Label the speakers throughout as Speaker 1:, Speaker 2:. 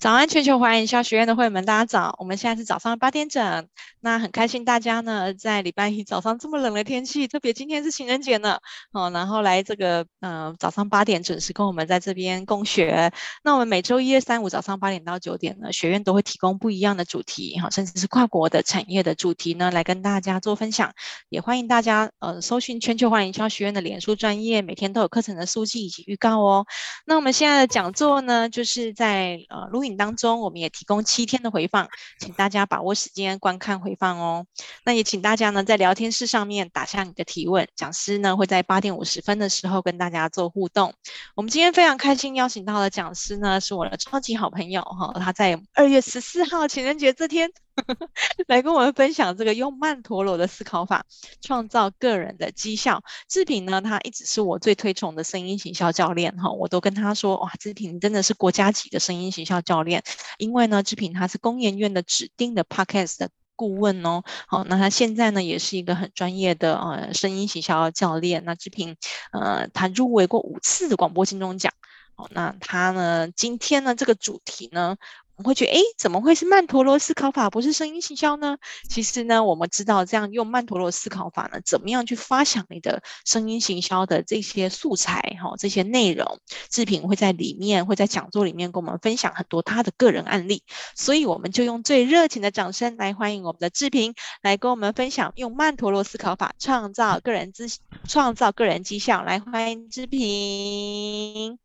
Speaker 1: 早安，全球华营销学院的会员们，大家早！我们现在是早上八点整，那很开心大家呢在礼拜一早上这么冷的天气，特别今天是情人节呢，哦，然后来这个呃早上八点准时跟我们在这边共学。那我们每周一、二、三、五早上八点到九点呢，学院都会提供不一样的主题，哈，甚至是跨国的产业的主题呢，来跟大家做分享。也欢迎大家呃搜寻全球华营销学院的脸书专业，每天都有课程的速记以及预告哦。那我们现在的讲座呢，就是在呃录影。当中，我们也提供七天的回放，请大家把握时间观看回放哦。那也请大家呢在聊天室上面打下你的提问，讲师呢会在八点五十分的时候跟大家做互动。我们今天非常开心邀请到的讲师呢是我的超级好朋友哈，他在二月十四号情人节这天。来跟我们分享这个用曼陀罗的思考法创造个人的绩效。志平呢，他一直是我最推崇的声音行销教练哈，我都跟他说哇，志平真的是国家级的声音行销教练，因为呢，志平他是工研院的指定的 Podcast 的顾问哦。好，那他现在呢也是一个很专业的呃声音行销教练。那志平呃，他入围过五次的广播金钟奖。好，那他呢今天呢这个主题呢？会觉得，诶，怎么会是曼陀罗思考法，不是声音行销呢？其实呢，我们知道这样用曼陀罗思考法呢，怎么样去发想你的声音行销的这些素材，哈，这些内容，志平会在里面，会在讲座里面跟我们分享很多他的个人案例。所以，我们就用最热情的掌声来欢迎我们的志平，来跟我们分享用曼陀罗思考法创造个人资，创造个人绩效。来，欢迎志平。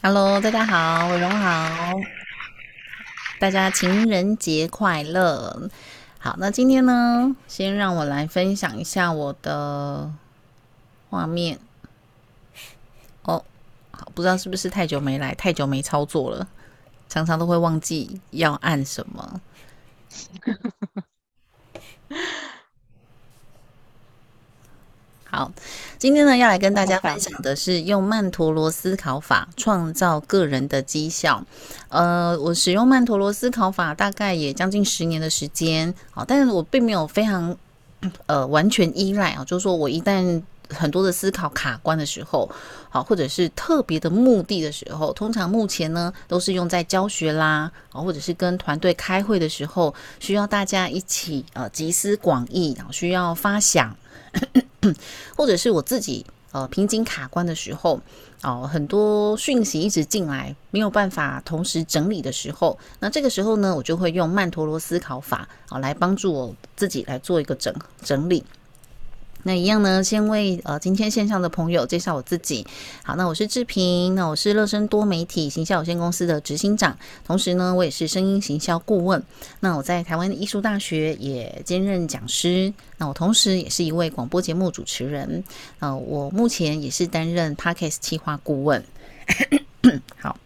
Speaker 2: Hello，大家好，伟荣好。大家情人节快乐！好，那今天呢，先让我来分享一下我的画面。哦，好，不知道是不是太久没来，太久没操作了，常常都会忘记要按什么。好，今天呢，要来跟大家分享的是用曼陀罗思考法创造个人的绩效。呃，我使用曼陀罗思考法大概也将近十年的时间，好，但是我并没有非常 呃完全依赖啊，就是说我一旦很多的思考卡关的时候，好，或者是特别的目的的时候，通常目前呢都是用在教学啦，啊，或者是跟团队开会的时候，需要大家一起呃集思广益，然后需要发想。或者是我自己呃瓶颈卡关的时候哦、很多讯息一直进来，没有办法同时整理的时候，那这个时候呢，我就会用曼陀罗思考法啊、来帮助我自己来做一个整整理。那一样呢，先为呃今天线上的朋友介绍我自己。好，那我是志平，那我是乐声多媒体行销有限公司的执行长，同时呢，我也是声音行销顾问。那我在台湾艺术大学也兼任讲师。那我同时也是一位广播节目主持人。呃，我目前也是担任 Podcast 企划顾问。好，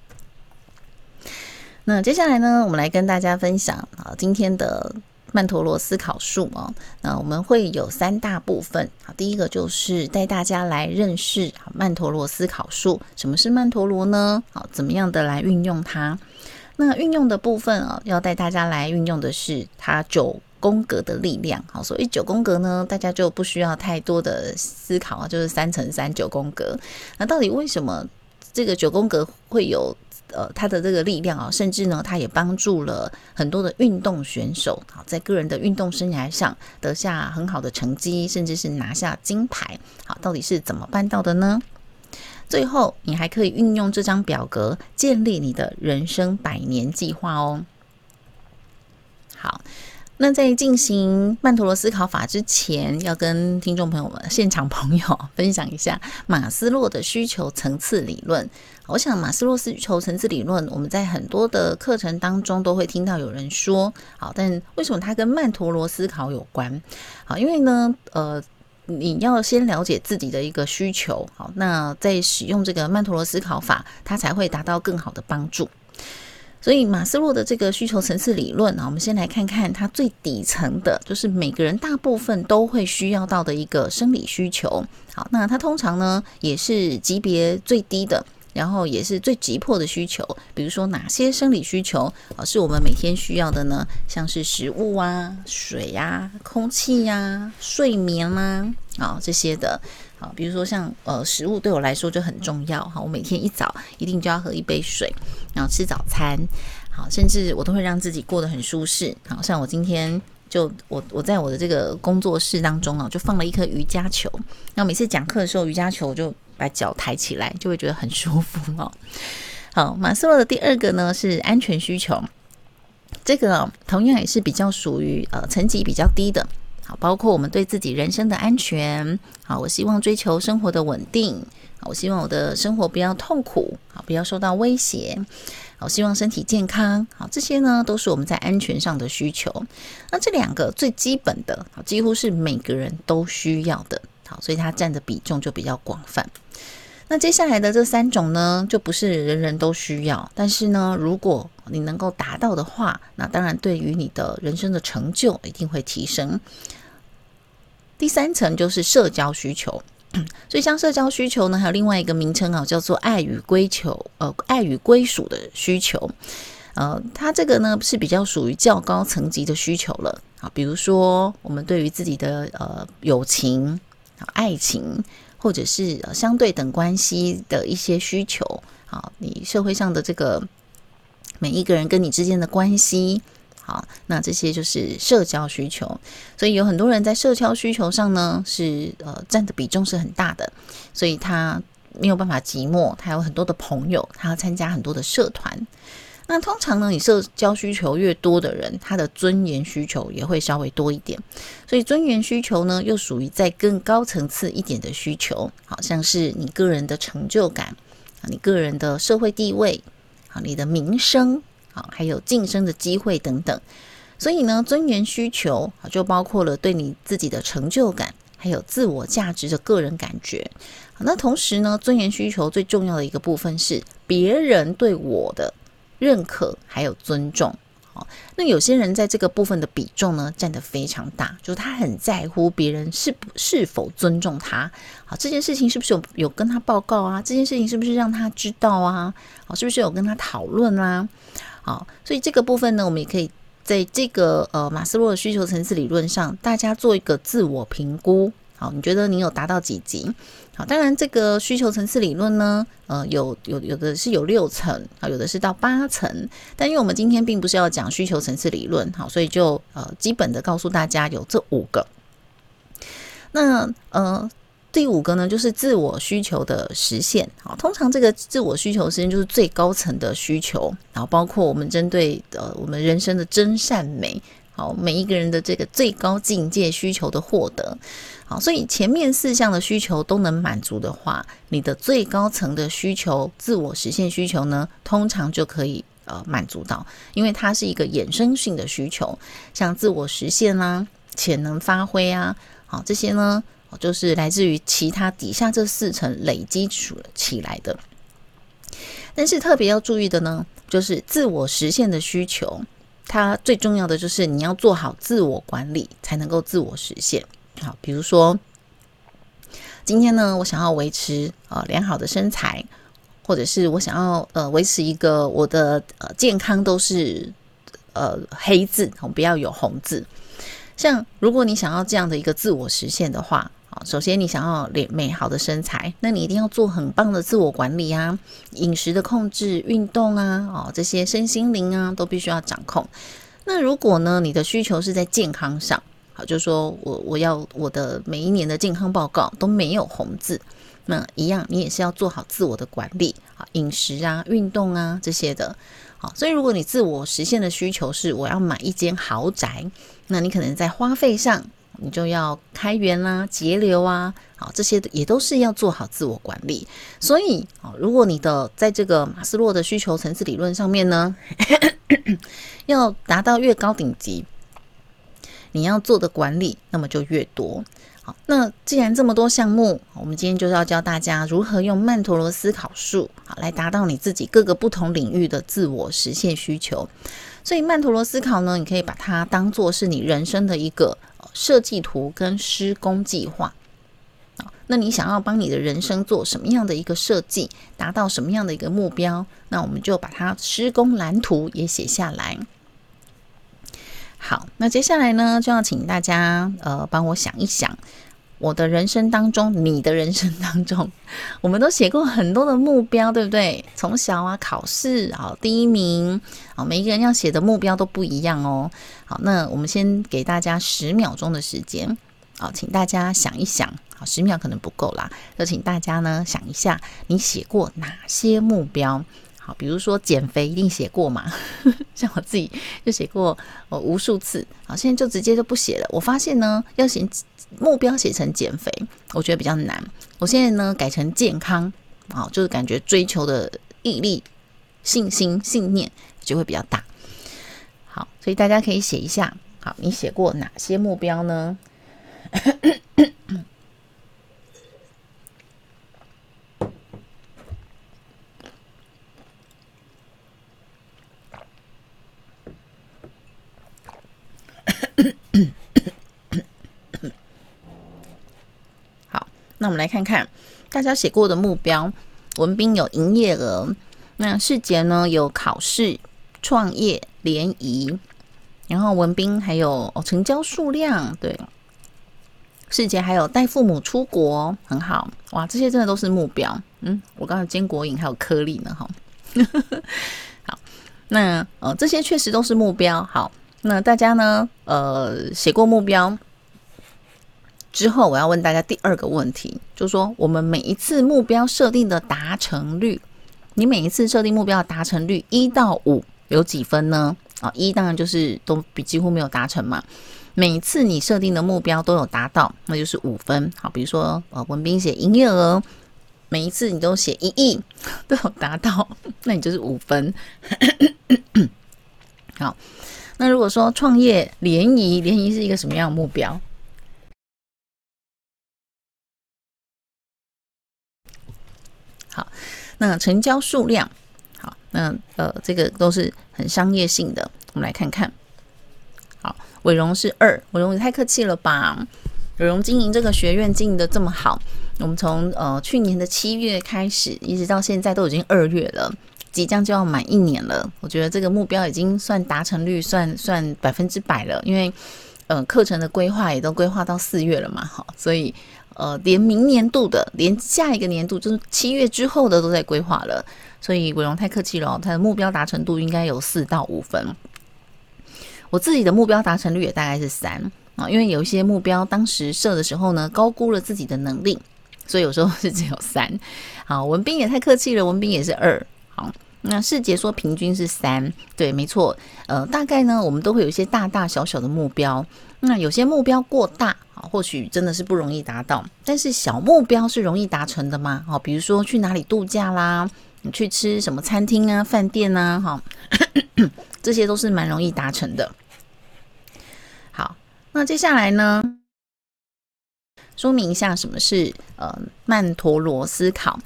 Speaker 2: 那接下来呢，我们来跟大家分享啊今天的。曼陀罗思考术哦，那我们会有三大部分。好，第一个就是带大家来认识曼陀罗思考术。什么是曼陀罗呢？好，怎么样的来运用它？那运用的部分啊，要带大家来运用的是它九宫格的力量。好，所以九宫格呢，大家就不需要太多的思考啊，就是三乘三九宫格。那到底为什么这个九宫格会有？呃，他的这个力量啊，甚至呢，他也帮助了很多的运动选手，啊，在个人的运动生涯上得下很好的成绩，甚至是拿下金牌。好，到底是怎么办到的呢？最后，你还可以运用这张表格建立你的人生百年计划哦。那在进行曼陀罗思考法之前，要跟听众朋友们、现场朋友分享一下马斯洛的需求层次理论。我想马斯洛需求层次理论，我们在很多的课程当中都会听到有人说，好，但为什么它跟曼陀罗思考有关？好，因为呢，呃，你要先了解自己的一个需求，好，那在使用这个曼陀罗思考法，它才会达到更好的帮助。所以马斯洛的这个需求层次理论啊，我们先来看看它最底层的，就是每个人大部分都会需要到的一个生理需求。好，那它通常呢也是级别最低的，然后也是最急迫的需求。比如说哪些生理需求啊是我们每天需要的呢？像是食物啊、水呀、空气呀、睡眠啦啊这些的。啊，比如说像呃食物对我来说就很重要哈，我每天一早一定就要喝一杯水，然后吃早餐。好，甚至我都会让自己过得很舒适。好像我今天就我我在我的这个工作室当中啊，就放了一颗瑜伽球。那每次讲课的时候，瑜伽球我就把脚抬起来，就会觉得很舒服哦。好，马斯洛的第二个呢是安全需求，这个、同样也是比较属于呃层级比较低的。好，包括我们对自己人生的安全。好，我希望追求生活的稳定。好，我希望我的生活不要痛苦，好，不要受到威胁。好，希望身体健康。好，这些呢都是我们在安全上的需求。那这两个最基本的，几乎是每个人都需要的。好，所以它占的比重就比较广泛。那接下来的这三种呢，就不是人人都需要。但是呢，如果你能够达到的话，那当然对于你的人生的成就一定会提升。第三层就是社交需求，所以像社交需求呢，还有另外一个名称啊，叫做爱与归求，呃，爱与归属的需求。呃，它这个呢是比较属于较高层级的需求了啊，比如说我们对于自己的呃友情、爱情，或者是相对等关系的一些需求好，你社会上的这个。每一个人跟你之间的关系，好，那这些就是社交需求。所以有很多人在社交需求上呢，是呃占的比重是很大的，所以他没有办法寂寞，他有很多的朋友，他要参加很多的社团。那通常呢，你社交需求越多的人，他的尊严需求也会稍微多一点。所以尊严需求呢，又属于在更高层次一点的需求，好像是你个人的成就感啊，你个人的社会地位。啊，你的名声啊，还有晋升的机会等等，所以呢，尊严需求啊，就包括了对你自己的成就感，还有自我价值的个人感觉。那同时呢，尊严需求最重要的一个部分是别人对我的认可，还有尊重。好，那有些人在这个部分的比重呢，占得非常大，就是他很在乎别人是不是否尊重他。好，这件事情是不是有有跟他报告啊？这件事情是不是让他知道啊？好，是不是有跟他讨论啊？好，所以这个部分呢，我们也可以在这个呃马斯洛的需求层次理论上，大家做一个自我评估。好，你觉得你有达到几级？好，当然这个需求层次理论呢，呃，有有有的是有六层，啊，有的是到八层。但因为我们今天并不是要讲需求层次理论，好，所以就呃基本的告诉大家有这五个。那呃第五个呢，就是自我需求的实现。好，通常这个自我需求实现就是最高层的需求，然后包括我们针对呃我们人生的真善美。好，每一个人的这个最高境界需求的获得，好，所以前面四项的需求都能满足的话，你的最高层的需求，自我实现需求呢，通常就可以呃满足到，因为它是一个衍生性的需求，像自我实现啦、潜能发挥啊，好，这些呢，就是来自于其他底下这四层累积起来的。但是特别要注意的呢，就是自我实现的需求。它最重要的就是你要做好自我管理，才能够自我实现。好，比如说今天呢，我想要维持呃良好的身材，或者是我想要呃维持一个我的呃健康都是呃黑字，不要有红字。像如果你想要这样的一个自我实现的话。首先，你想要脸美好的身材，那你一定要做很棒的自我管理啊，饮食的控制、运动啊，哦，这些身心灵啊，都必须要掌控。那如果呢，你的需求是在健康上，好，就是说我我要我的每一年的健康报告都没有红字，那一样，你也是要做好自我的管理啊，饮食啊、运动啊这些的。好，所以如果你自我实现的需求是我要买一间豪宅，那你可能在花费上。你就要开源啦、啊，节流啊，好，这些也都是要做好自我管理。所以，啊，如果你的在这个马斯洛的需求层次理论上面呢，要达到越高顶级，你要做的管理那么就越多。好，那既然这么多项目，我们今天就是要教大家如何用曼陀罗思考术，好，来达到你自己各个不同领域的自我实现需求。所以，曼陀罗思考呢，你可以把它当做是你人生的一个。设计图跟施工计划，那你想要帮你的人生做什么样的一个设计，达到什么样的一个目标？那我们就把它施工蓝图也写下来。好，那接下来呢，就要请大家呃帮我想一想，我的人生当中，你的人生当中，我们都写过很多的目标，对不对？从小啊，考试啊，第一名啊，每一个人要写的目标都不一样哦。好，那我们先给大家十秒钟的时间，好，请大家想一想，好，十秒可能不够啦，就请大家呢想一下，你写过哪些目标？好，比如说减肥一定写过嘛，像我自己就写过我无数次，好，现在就直接就不写了。我发现呢，要写。目标写成减肥，我觉得比较难。我现在呢改成健康，好，就是感觉追求的毅力、信心、信念就会比较大。好，所以大家可以写一下，好，你写过哪些目标呢？那我们来看看大家写过的目标。文彬有营业额，那世杰呢有考试、创业、联谊，然后文彬还有哦成交数量，对，世杰还有带父母出国，很好哇，这些真的都是目标。嗯，我刚才坚果饮还有颗粒呢，哈，好，那呃这些确实都是目标。好，那大家呢呃写过目标。之后，我要问大家第二个问题，就是说，我们每一次目标设定的达成率，你每一次设定目标达成率一到五有几分呢？啊，一当然就是都比几乎没有达成嘛。每一次你设定的目标都有达到，那就是五分。好，比如说呃，文彬写营业额，每一次你都写一亿 都有达到，那你就是五分。好，那如果说创业联谊，联谊是一个什么样的目标？那成交数量，好，那呃，这个都是很商业性的。我们来看看，好，伟荣是二，伟荣你太客气了吧？伟荣经营这个学院经营得这么好，我们从呃去年的七月开始，一直到现在都已经二月了，即将就要满一年了。我觉得这个目标已经算达成率算算百分之百了，因为呃课程的规划也都规划到四月了嘛，好，所以。呃，连明年度的，连下一个年度，就是七月之后的都在规划了，所以伟龙太客气了，他的目标达成度应该有四到五分。我自己的目标达成率也大概是三啊，因为有一些目标当时设的时候呢，高估了自己的能力，所以有时候是只有三。好，文彬也太客气了，文彬也是二。好，那世杰说平均是三，对，没错。呃，大概呢，我们都会有一些大大小小的目标，那有些目标过大。或许真的是不容易达到，但是小目标是容易达成的吗？好，比如说去哪里度假啦，去吃什么餐厅啊、饭店啊，哈，这些都是蛮容易达成的。好，那接下来呢，说明一下什么是呃曼陀罗思考。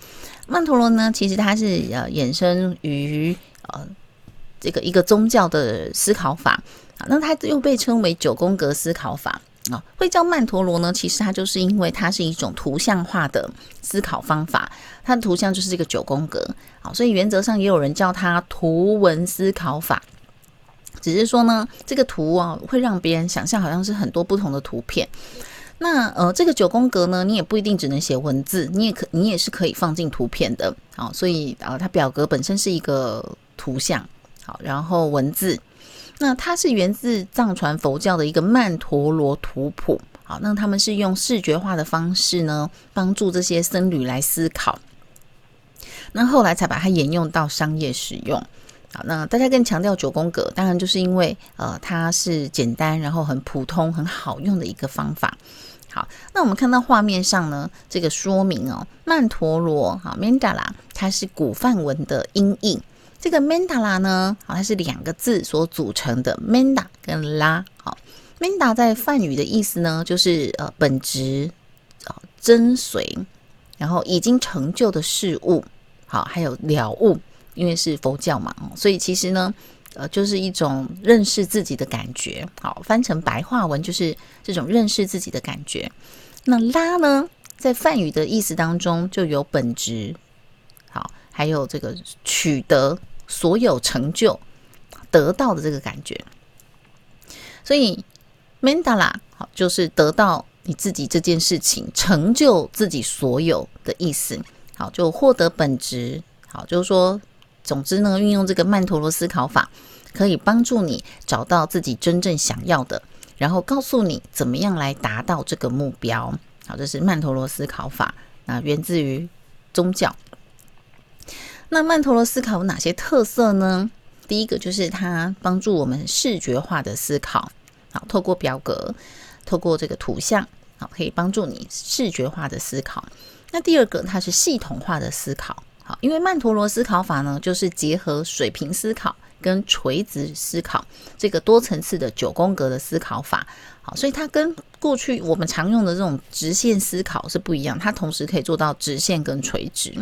Speaker 2: 曼陀罗呢，其实它是呃衍生于呃这个一个宗教的思考法，那它又被称为九宫格思考法。啊，会叫曼陀罗呢？其实它就是因为它是一种图像化的思考方法，它的图像就是这个九宫格。好，所以原则上也有人叫它图文思考法。只是说呢，这个图啊会让别人想象好像是很多不同的图片。那呃，这个九宫格呢，你也不一定只能写文字，你也可你也是可以放进图片的。好，所以啊，它表格本身是一个图像，好，然后文字。那它是源自藏传佛教的一个曼陀罗图谱，好，那他们是用视觉化的方式呢，帮助这些僧侣来思考，那后来才把它沿用到商业使用。好，那大家更强调九宫格，当然就是因为呃它是简单，然后很普通，很好用的一个方法。好，那我们看到画面上呢，这个说明哦，曼陀罗哈曼达拉，它是古梵文的音译。这个 mandala 呢，好，它是两个字所组成的，manda 跟拉。好，manda 在梵语的意思呢，就是呃本质，啊真髓，然后已经成就的事物，好，还有了悟，因为是佛教嘛，所以其实呢，呃，就是一种认识自己的感觉。好，翻成白话文就是这种认识自己的感觉。那拉呢，在梵语的意思当中就有本质，好，还有这个取得。所有成就得到的这个感觉，所以 Mandala 好，就是得到你自己这件事情，成就自己所有的意思。好，就获得本质。好，就是说，总之呢，运用这个曼陀罗思考法，可以帮助你找到自己真正想要的，然后告诉你怎么样来达到这个目标。好，这是曼陀罗思考法，那源自于宗教。那曼陀罗思考有哪些特色呢？第一个就是它帮助我们视觉化的思考，好，透过表格，透过这个图像，好，可以帮助你视觉化的思考。那第二个，它是系统化的思考，好，因为曼陀罗思考法呢，就是结合水平思考跟垂直思考这个多层次的九宫格的思考法，好，所以它跟过去我们常用的这种直线思考是不一样，它同时可以做到直线跟垂直。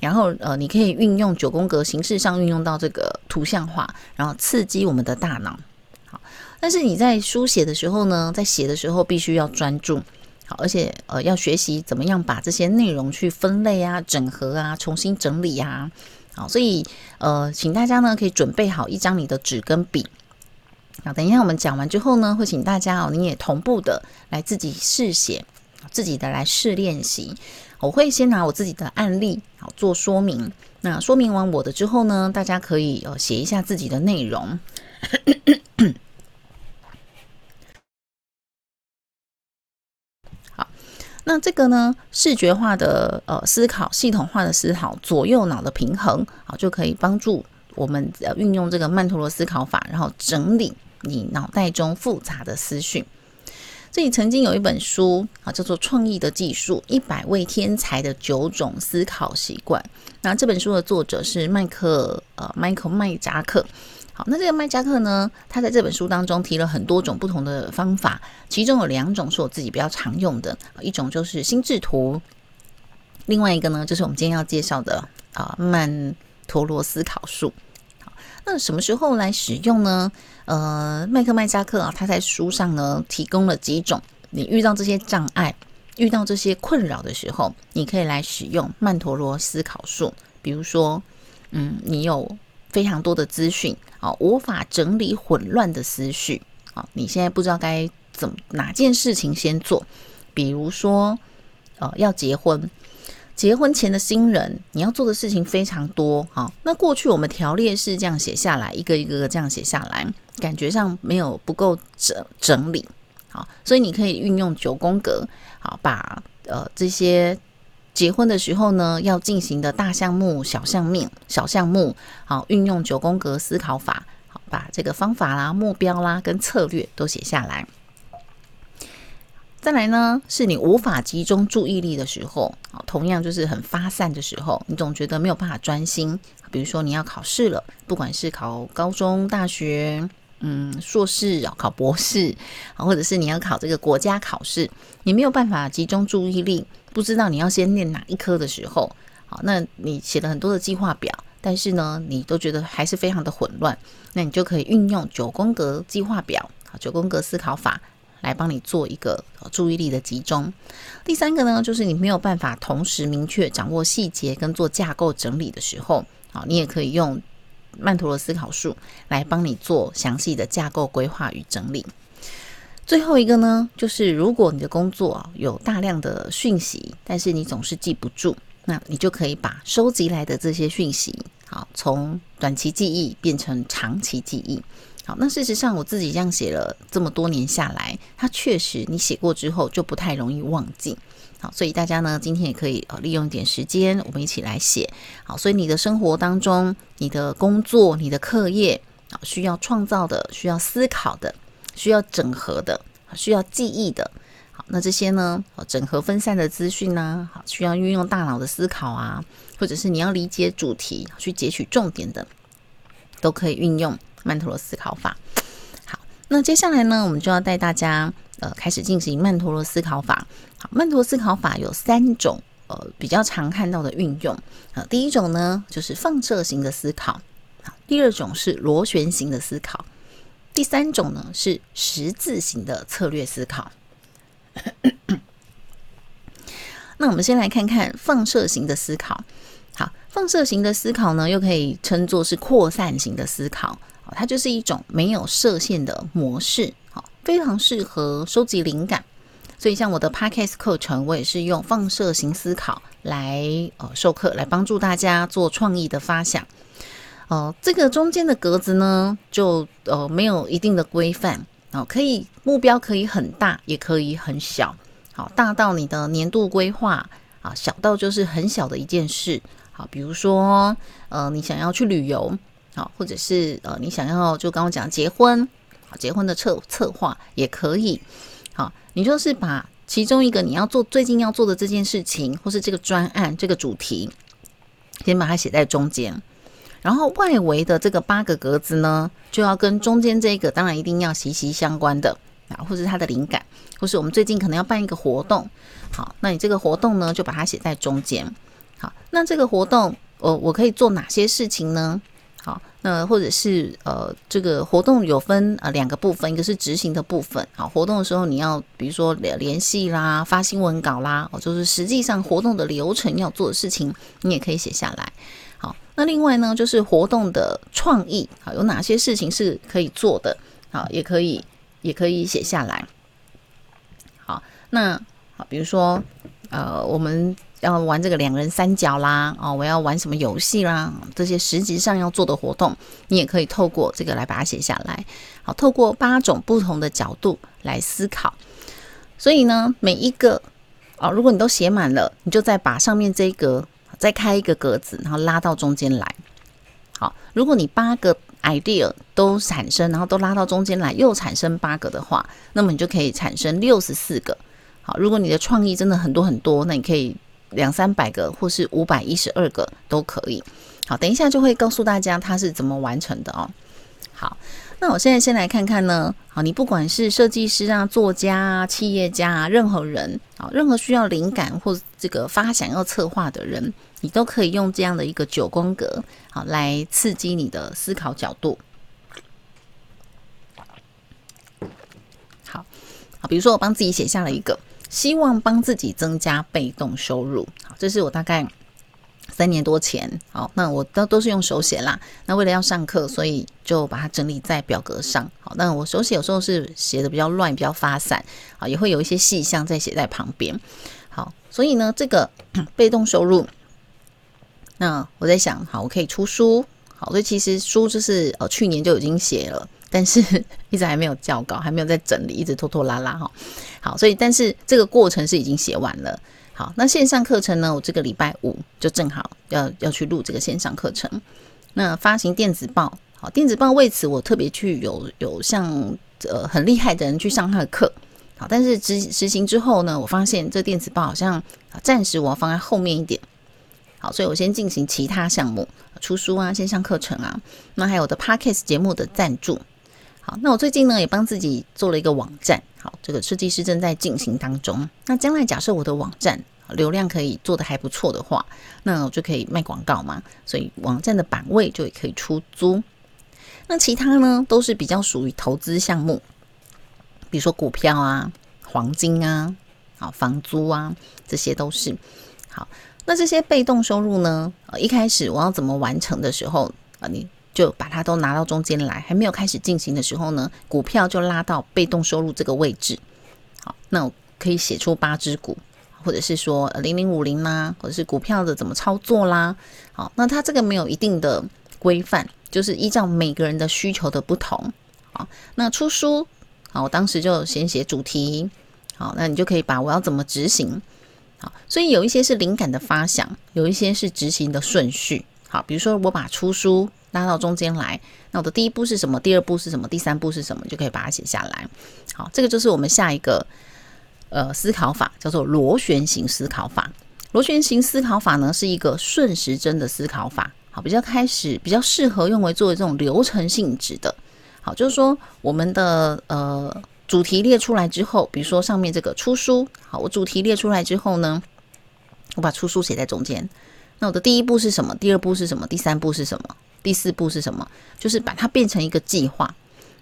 Speaker 2: 然后，呃，你可以运用九宫格形式上运用到这个图像化，然后刺激我们的大脑。好，但是你在书写的时候呢，在写的时候必须要专注，好，而且呃，要学习怎么样把这些内容去分类啊、整合啊、重新整理啊。好，所以呃，请大家呢可以准备好一张你的纸跟笔。好，等一下我们讲完之后呢，会请大家哦，你也同步的来自己试写，自己的来试练习。我会先拿我自己的案例好做说明，那说明完我的之后呢，大家可以呃写一下自己的内容。好，那这个呢，视觉化的呃思考，系统化的思考，左右脑的平衡，好就可以帮助我们呃运用这个曼陀罗思考法，然后整理你脑袋中复杂的思绪。这里曾经有一本书啊，叫做《创意的技术：一百位天才的九种思考习惯》。那这本书的作者是麦克呃迈克麦扎克。好，那这个麦扎克呢，他在这本书当中提了很多种不同的方法，其中有两种是我自己比较常用的，一种就是心智图，另外一个呢就是我们今天要介绍的啊曼陀罗思考术。那什么时候来使用呢？呃，麦克麦扎克啊，他在书上呢提供了几种，你遇到这些障碍、遇到这些困扰的时候，你可以来使用曼陀罗思考术。比如说，嗯，你有非常多的资讯啊，无法整理混乱的思绪啊，你现在不知道该怎么哪件事情先做。比如说，呃，要结婚。结婚前的新人，你要做的事情非常多哈。那过去我们条列式这样写下来，一个一个个这样写下来，感觉上没有不够整整理。好，所以你可以运用九宫格，好，把呃这些结婚的时候呢要进行的大项目、小项目、小项目，好，运用九宫格思考法，好，把这个方法啦、目标啦跟策略都写下来。再来呢，是你无法集中注意力的时候，啊，同样就是很发散的时候，你总觉得没有办法专心。比如说你要考试了，不管是考高中、大学，嗯，硕士要考博士，啊，或者是你要考这个国家考试，你没有办法集中注意力，不知道你要先念哪一科的时候，好，那你写了很多的计划表，但是呢，你都觉得还是非常的混乱，那你就可以运用九宫格计划表，啊，九宫格思考法。来帮你做一个注意力的集中。第三个呢，就是你没有办法同时明确掌握细节跟做架构整理的时候，好，你也可以用曼陀罗思考术来帮你做详细的架构规划与整理。最后一个呢，就是如果你的工作有大量的讯息，但是你总是记不住，那你就可以把收集来的这些讯息，好，从短期记忆变成长期记忆。好，那事实上我自己这样写了这么多年下来，它确实你写过之后就不太容易忘记。好，所以大家呢今天也可以呃利用一点时间，我们一起来写。好，所以你的生活当中、你的工作、你的课业，啊，需要创造的、需要思考的、需要整合的、需要记忆的。好，那这些呢，整合分散的资讯呢，好，需要运用大脑的思考啊，或者是你要理解主题去截取重点的，都可以运用。曼陀罗思考法，好，那接下来呢，我们就要带大家呃开始进行曼陀罗思考法。好，曼陀罗思考法有三种呃比较常看到的运用。呃，第一种呢就是放射型的思考，第二种是螺旋型的思考，第三种呢是十字型的策略思考。那我们先来看看放射型的思考。好，放射型的思考呢，又可以称作是扩散型的思考。它就是一种没有设限的模式，好，非常适合收集灵感，所以像我的 Podcast 课程，我也是用放射型思考来呃授课，来帮助大家做创意的发想。呃，这个中间的格子呢，就呃没有一定的规范啊，可以目标可以很大，也可以很小。好，大到你的年度规划啊，小到就是很小的一件事。好，比如说呃，你想要去旅游，好，或者是呃，你想要就刚刚讲结婚，结婚的策策划也可以。好，你就是把其中一个你要做最近要做的这件事情，或是这个专案这个主题，先把它写在中间。然后外围的这个八个格子呢，就要跟中间这个当然一定要息息相关的啊，或是它的灵感，或是我们最近可能要办一个活动，好，那你这个活动呢，就把它写在中间。好，那这个活动，我我可以做哪些事情呢？好，那或者是呃，这个活动有分呃两个部分，一个是执行的部分。好，活动的时候你要比如说联联系啦、发新闻稿啦，哦，就是实际上活动的流程要做的事情，你也可以写下来。好，那另外呢，就是活动的创意，好，有哪些事情是可以做的，好，也可以也可以写下来。好，那好，比如说呃，我们要玩这个两人三角啦，哦，我要玩什么游戏啦，这些实际上要做的活动，你也可以透过这个来把它写下来。好，透过八种不同的角度来思考，所以呢，每一个哦，如果你都写满了，你就再把上面这一格。再开一个格子，然后拉到中间来。好，如果你八个 idea 都产生，然后都拉到中间来，又产生八个的话，那么你就可以产生六十四个。好，如果你的创意真的很多很多，那你可以两三百个，或是五百一十二个都可以。好，等一下就会告诉大家它是怎么完成的哦。好。那我现在先来看看呢，好，你不管是设计师啊、作家啊、企业家啊，任何人，好，任何需要灵感或这个发想要策划的人，你都可以用这样的一个九宫格，好，来刺激你的思考角度。好，好，比如说我帮自己写下了一个，希望帮自己增加被动收入，好，这是我大概。三年多前，好，那我都都是用手写啦。那为了要上课，所以就把它整理在表格上。好，那我手写有时候是写的比较乱，比较发散，啊，也会有一些细项在写在旁边。好，所以呢，这个 被动收入，那我在想，好，我可以出书。好，所以其实书就是呃去年就已经写了，但是 一直还没有校稿，还没有在整理，一直拖拖拉拉哈。好，所以但是这个过程是已经写完了。好，那线上课程呢？我这个礼拜五就正好要要去录这个线上课程。那发行电子报，好，电子报为此我特别去有有像呃很厉害的人去上他的课。好，但是执实行之后呢，我发现这电子报好像暂时我要放在后面一点。好，所以我先进行其他项目，出书啊，线上课程啊，那还有的 Podcast 节目的赞助。那我最近呢也帮自己做了一个网站。好，这个设计师正在进行当中。那将来假设我的网站流量可以做得还不错的话，那我就可以卖广告嘛。所以网站的版位就也可以出租。那其他呢，都是比较属于投资项目，比如说股票啊、黄金啊、好房租啊，这些都是。好，那这些被动收入呢，一开始我要怎么完成的时候啊，你。就把它都拿到中间来，还没有开始进行的时候呢，股票就拉到被动收入这个位置。好，那我可以写出八只股，或者是说零零五零啦，或者是股票的怎么操作啦。好，那它这个没有一定的规范，就是依照每个人的需求的不同。好，那出书，好，我当时就先写主题。好，那你就可以把我要怎么执行。好，所以有一些是灵感的发想，有一些是执行的顺序。好，比如说我把出书。拉到中间来，那我的第一步是什么？第二步是什么？第三步是什么？就可以把它写下来。好，这个就是我们下一个呃思考法，叫做螺旋形思考法。螺旋形思考法呢，是一个顺时针的思考法。好，比较开始比较适合用为作为这种流程性质的。好，就是说我们的呃主题列出来之后，比如说上面这个出书，好，我主题列出来之后呢，我把出书写在中间。那我的第一步是什么？第二步是什么？第三步是什么？第四步是什么？就是把它变成一个计划。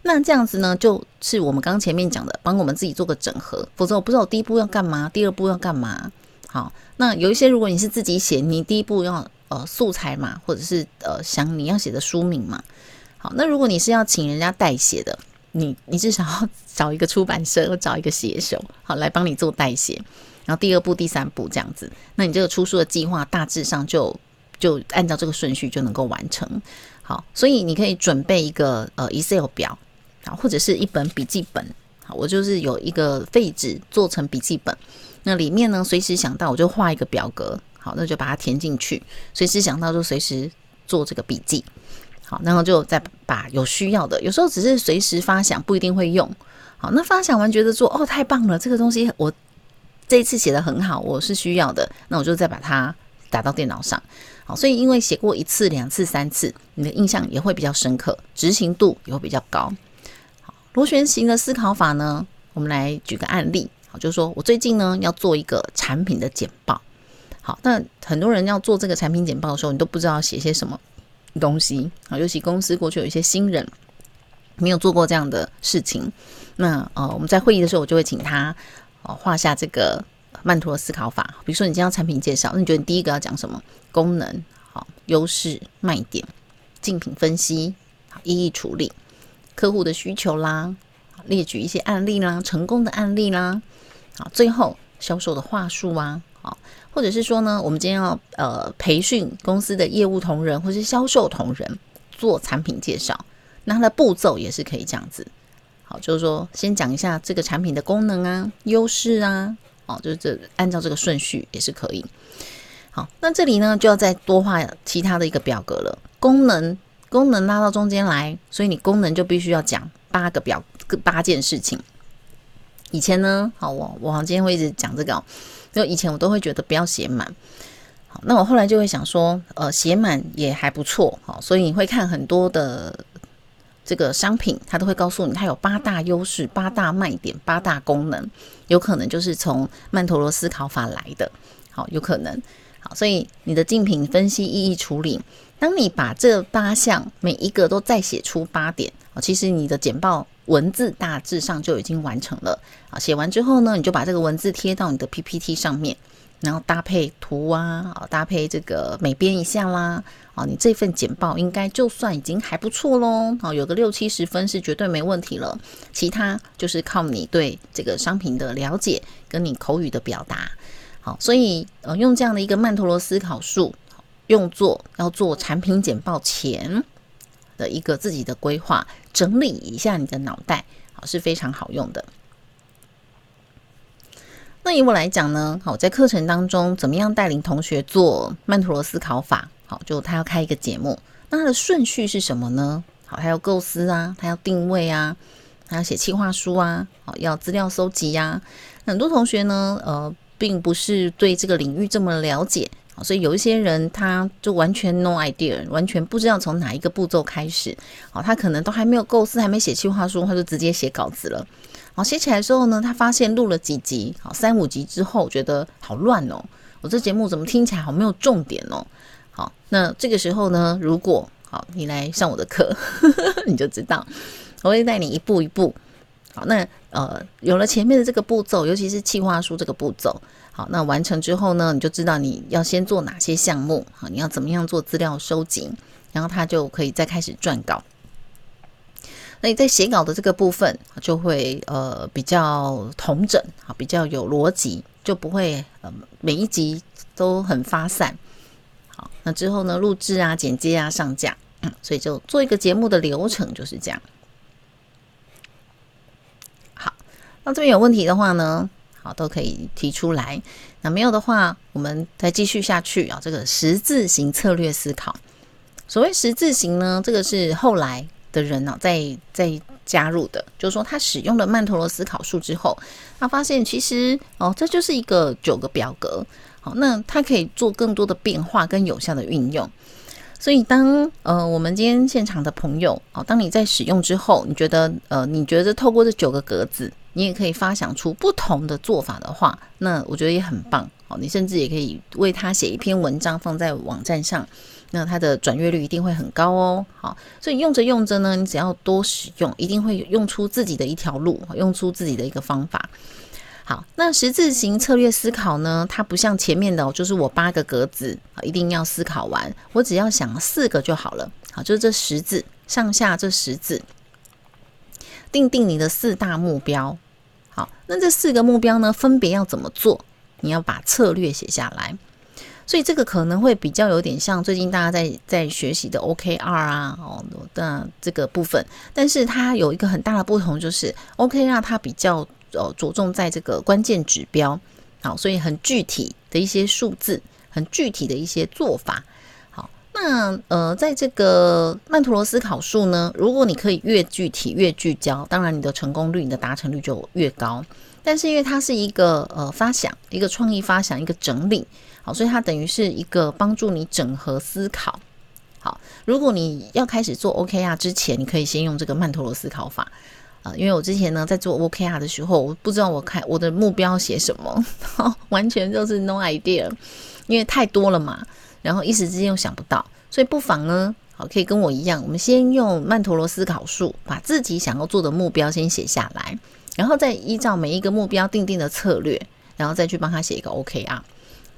Speaker 2: 那这样子呢，就是我们刚前面讲的，帮我们自己做个整合。否则我不知道我第一步要干嘛，第二步要干嘛。好，那有一些如果你是自己写，你第一步要呃素材嘛，或者是呃想你要写的书名嘛。好，那如果你是要请人家代写的，你你至少要找一个出版社，或找一个写手，好来帮你做代写。然后第二步、第三步这样子，那你这个出书的计划大致上就就按照这个顺序就能够完成。好，所以你可以准备一个呃 Excel 表啊，或者是一本笔记本。好，我就是有一个废纸做成笔记本，那里面呢随时想到我就画一个表格，好，那就把它填进去，随时想到就随时做这个笔记。好，然后就再把有需要的，有时候只是随时发想，不一定会用。好，那发想完觉得说哦太棒了，这个东西我。这一次写得很好，我是需要的，那我就再把它打到电脑上。好，所以因为写过一次、两次、三次，你的印象也会比较深刻，执行度也会比较高。好，螺旋形的思考法呢，我们来举个案例。好，就是说我最近呢要做一个产品的简报。好，那很多人要做这个产品简报的时候，你都不知道写些什么东西。好，尤其公司过去有一些新人没有做过这样的事情，那呃我们在会议的时候，我就会请他。哦，画下这个曼陀罗思考法。比如说，你今天要产品介绍，那你觉得你第一个要讲什么？功能、好优势、卖点、竞品分析、好一一处理客户的需求啦，列举一些案例啦，成功的案例啦。好，最后销售的话术啊，好，或者是说呢，我们今天要呃培训公司的业务同仁或是销售同仁做产品介绍，那它的步骤也是可以这样子。好，就是说，先讲一下这个产品的功能啊、优势啊，哦，就是这按照这个顺序也是可以。好，那这里呢就要再多画其他的一个表格了。功能功能拉到中间来，所以你功能就必须要讲八个表八件事情。以前呢，好，我我今天会一直讲这个哦，因为以前我都会觉得不要写满。好，那我后来就会想说，呃，写满也还不错。好，所以你会看很多的。这个商品，它都会告诉你，它有八大优势、八大卖点、八大功能，有可能就是从曼陀罗思考法来的，好，有可能，所以你的竞品分析、异议处理，当你把这八项每一个都再写出八点，啊，其实你的简报文字大致上就已经完成了，啊，写完之后呢，你就把这个文字贴到你的 PPT 上面。然后搭配图啊，啊，搭配这个美编一下啦，啊，你这份简报应该就算已经还不错喽，啊，有个六七十分是绝对没问题了。其他就是靠你对这个商品的了解，跟你口语的表达，所以呃，用这样的一个曼陀罗思考术，用作要做产品简报前的一个自己的规划，整理一下你的脑袋，好，是非常好用的。那以我来讲呢，好，在课程当中怎么样带领同学做曼陀罗思考法？好，就他要开一个节目，那他的顺序是什么呢？好，他要构思啊，他要定位啊，他要写企划书啊，好，要资料搜集呀。很多同学呢，呃，并不是对这个领域这么了解，所以有一些人他就完全 no idea，完全不知道从哪一个步骤开始。好，他可能都还没有构思，还没写计划书，他就直接写稿子了。好，写起来之后呢，他发现录了几集，好，三五集之后，觉得好乱哦，我这节目怎么听起来好没有重点哦？好，那这个时候呢，如果好你来上我的课，你就知道，我会带你一步一步。好，那呃有了前面的这个步骤，尤其是企划书这个步骤，好，那完成之后呢，你就知道你要先做哪些项目，好，你要怎么样做资料收集，然后他就可以再开始撰稿。那你在写稿的这个部分就会呃比较统整，好，比较有逻辑，就不会呃每一集都很发散。好，那之后呢，录制啊、剪接啊、上架，所以就做一个节目的流程就是这样。好，那这边有问题的话呢，好，都可以提出来。那没有的话，我们再继续下去啊。这个十字型策略思考，所谓十字型呢，这个是后来。的人呢、啊，在在加入的，就是说他使用了曼陀罗思考术之后，他发现其实哦，这就是一个九个表格，好，那他可以做更多的变化跟有效的运用。所以当呃我们今天现场的朋友哦，当你在使用之后，你觉得呃你觉得透过这九个格子，你也可以发想出不同的做法的话，那我觉得也很棒。好，你甚至也可以为他写一篇文章放在网站上。那他的转阅率一定会很高哦。好，所以用着用着呢，你只要多使用，一定会用出自己的一条路，用出自己的一个方法。好，那十字型策略思考呢，它不像前面的，就是我八个格子啊，一定要思考完，我只要想四个就好了。好，就是这十字上下这十字。定定你的四大目标。那这四个目标呢，分别要怎么做？你要把策略写下来。所以这个可能会比较有点像最近大家在在学习的 OKR 啊，哦的这个部分，但是它有一个很大的不同，就是 OKR 它比较呃着重在这个关键指标，好，所以很具体的一些数字，很具体的一些做法。那呃，在这个曼陀罗思考术呢，如果你可以越具体越聚焦，当然你的成功率、你的达成率就越高。但是因为它是一个呃发想，一个创意发想，一个整理。好，所以它等于是一个帮助你整合思考。好，如果你要开始做 OKR 之前，你可以先用这个曼陀罗思考法啊、呃。因为我之前呢在做 OKR 的时候，我不知道我看我的目标写什么，完全就是 no idea，因为太多了嘛，然后一时之间又想不到，所以不妨呢，好，可以跟我一样，我们先用曼陀罗思考术，把自己想要做的目标先写下来，然后再依照每一个目标定定的策略，然后再去帮他写一个 OKR。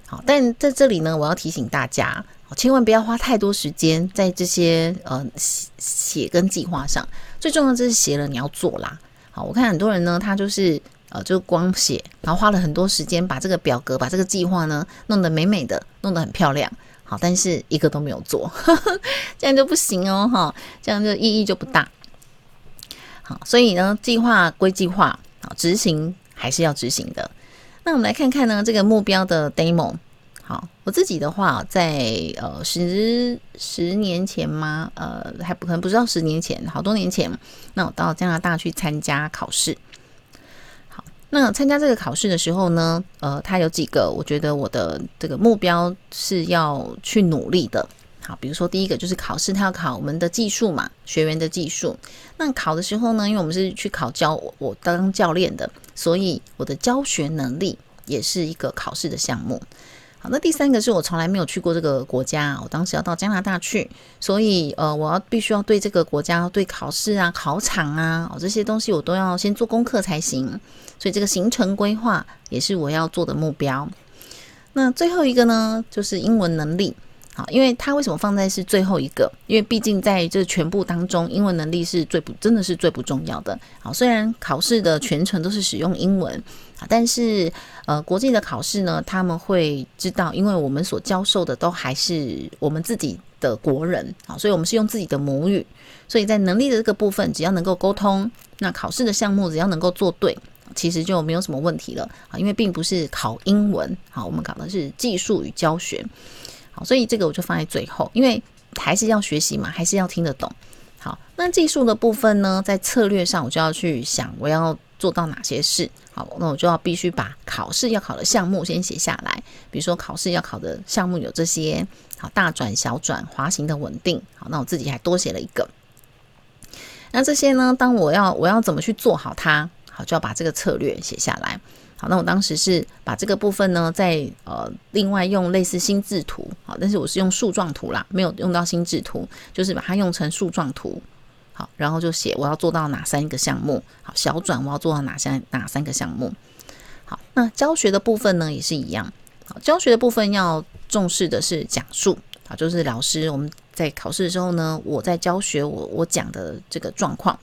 Speaker 2: 好，但在这里呢，我要提醒大家，千万不要花太多时间在这些呃写写跟计划上。最重要就是写了你要做啦。好，我看很多人呢，他就是呃就光写，然后花了很多时间把这个表格、把这个计划呢弄得美美的，弄得很漂亮。好，但是一个都没有做，呵呵，这样就不行哦，哈，这样就意义就不大。好，所以呢，计划归计划，好，执行还是要执行的。那我们来看看呢，这个目标的 demo。好，我自己的话，在呃十十年前吗？呃，还不可能不知道十年前，好多年前，那我到加拿大去参加考试。那参加这个考试的时候呢，呃，它有几个，我觉得我的这个目标是要去努力的。好，比如说第一个就是考试，它要考我们的技术嘛，学员的技术。那考的时候呢，因为我们是去考教我，我当教练的，所以我的教学能力也是一个考试的项目。好，那第三个是我从来没有去过这个国家，我当时要到加拿大去，所以呃，我要必须要对这个国家、对考试啊、考场啊，哦，这些东西我都要先做功课才行。所以这个行程规划也是我要做的目标。那最后一个呢，就是英文能力。好，因为它为什么放在是最后一个？因为毕竟在这全部当中，英文能力是最不，真的是最不重要的。好，虽然考试的全程都是使用英文，啊，但是呃，国际的考试呢，他们会知道，因为我们所教授的都还是我们自己的国人，啊，所以我们是用自己的母语，所以在能力的这个部分，只要能够沟通，那考试的项目只要能够做对，其实就没有什么问题了。啊，因为并不是考英文，好，我们考的是技术与教学。好，所以这个我就放在最后，因为还是要学习嘛，还是要听得懂。好，那技术的部分呢，在策略上我就要去想我要做到哪些事。好，那我就要必须把考试要考的项目先写下来，比如说考试要考的项目有这些，好，大转、小转、滑行的稳定。好，那我自己还多写了一个。那这些呢，当我要我要怎么去做好它，就要把这个策略写下来。好，那我当时是把这个部分呢，在呃另外用类似心智图，好，但是我是用树状图啦，没有用到心智图，就是把它用成树状图，好，然后就写我要做到哪三个项目，好，小转我要做到哪三哪三个项目，好，那教学的部分呢也是一样，好，教学的部分要重视的是讲述，好，就是老师我们在考试的时候呢，我在教学我我讲的这个状况，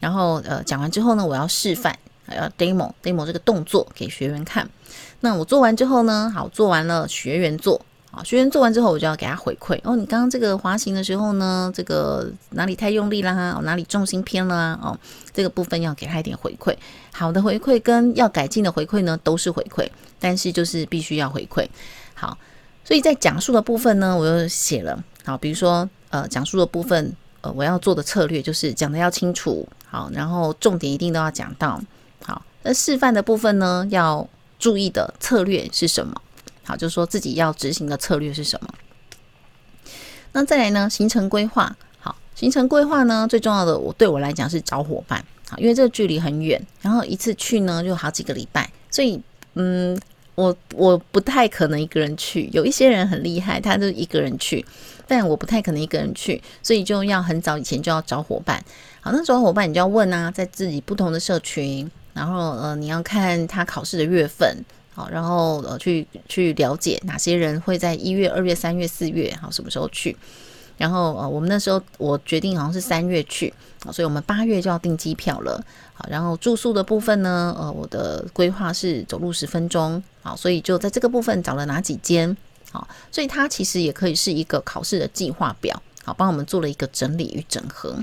Speaker 2: 然后呃讲完之后呢，我要示范。还要 demo demo 这个动作给学员看。那我做完之后呢？好，做完了，学员做。啊，学员做完之后，我就要给他回馈。哦，你刚刚这个滑行的时候呢，这个哪里太用力啦？哦，哪里重心偏了啊？哦，这个部分要给他一点回馈。好的回馈跟要改进的回馈呢，都是回馈，但是就是必须要回馈。好，所以在讲述的部分呢，我又写了。好，比如说呃，讲述的部分，呃，我要做的策略就是讲得要清楚。好，然后重点一定都要讲到。好，那示范的部分呢，要注意的策略是什么？好，就是说自己要执行的策略是什么？那再来呢，行程规划。好，行程规划呢，最重要的，我对我来讲是找伙伴。好，因为这个距离很远，然后一次去呢就好几个礼拜，所以嗯，我我不太可能一个人去。有一些人很厉害，他就一个人去，但我不太可能一个人去，所以就要很早以前就要找伙伴。好，那找伙伴你就要问啊，在自己不同的社群。然后呃，你要看他考试的月份，好，然后呃，去去了解哪些人会在一月、二月、三月、四月，好，什么时候去？然后呃，我们那时候我决定好像是三月去，所以我们八月就要订机票了。好，然后住宿的部分呢，呃，我的规划是走路十分钟。好，所以就在这个部分找了哪几间。好，所以它其实也可以是一个考试的计划表。好，帮我们做了一个整理与整合。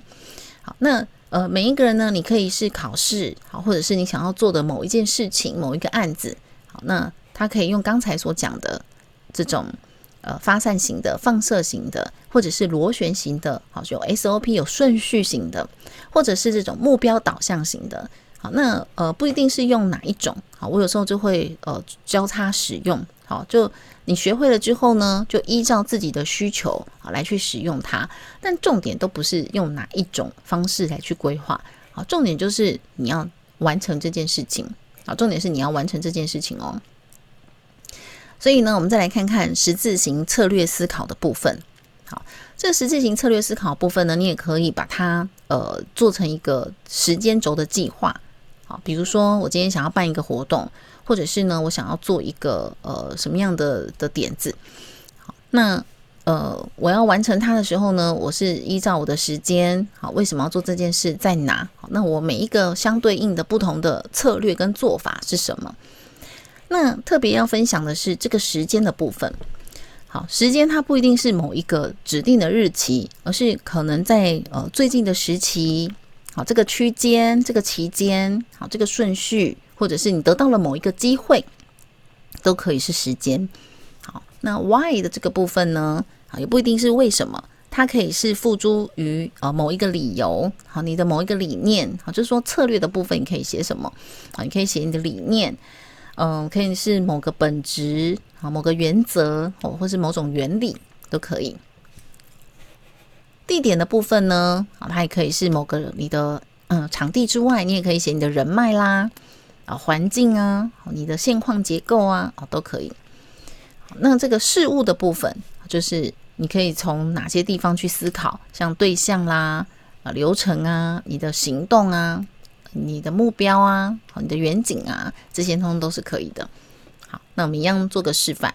Speaker 2: 好，那呃，每一个人呢，你可以是考试，好，或者是你想要做的某一件事情、某一个案子。好，那他可以用刚才所讲的这种。呃，发散型的、放射型的，或者是螺旋型的，好，有 SOP 有顺序型的，或者是这种目标导向型的，好，那呃不一定是用哪一种，好，我有时候就会呃交叉使用，好，就你学会了之后呢，就依照自己的需求好来去使用它，但重点都不是用哪一种方式来去规划，好，重点就是你要完成这件事情，好，重点是你要完成这件事情哦。所以呢，我们再来看看十字型策略思考的部分。好，这个十字型策略思考部分呢，你也可以把它呃做成一个时间轴的计划。好，比如说我今天想要办一个活动，或者是呢我想要做一个呃什么样的的点子。好，那呃我要完成它的时候呢，我是依照我的时间。好，为什么要做这件事？在哪？好，那我每一个相对应的不同的策略跟做法是什么？那特别要分享的是这个时间的部分。好，时间它不一定是某一个指定的日期，而是可能在呃最近的时期，好，这个区间、这个期间，好，这个顺序，或者是你得到了某一个机会，都可以是时间。好，那 why 的这个部分呢？啊，也不一定是为什么，它可以是付诸于呃某一个理由。好，你的某一个理念，好，就是说策略的部分，你可以写什么？啊，你可以写你的理念。嗯，可以是某个本质啊，某个原则哦，或是某种原理都可以。地点的部分呢，啊，它也可以是某个你的嗯场地之外，你也可以写你的人脉啦啊，环境啊，你的现况结构啊，啊都可以。那这个事物的部分，就是你可以从哪些地方去思考，像对象啦啊，流程啊，你的行动啊。你的目标啊，你的远景啊，这些通通都是可以的。好，那我们一样做个示范。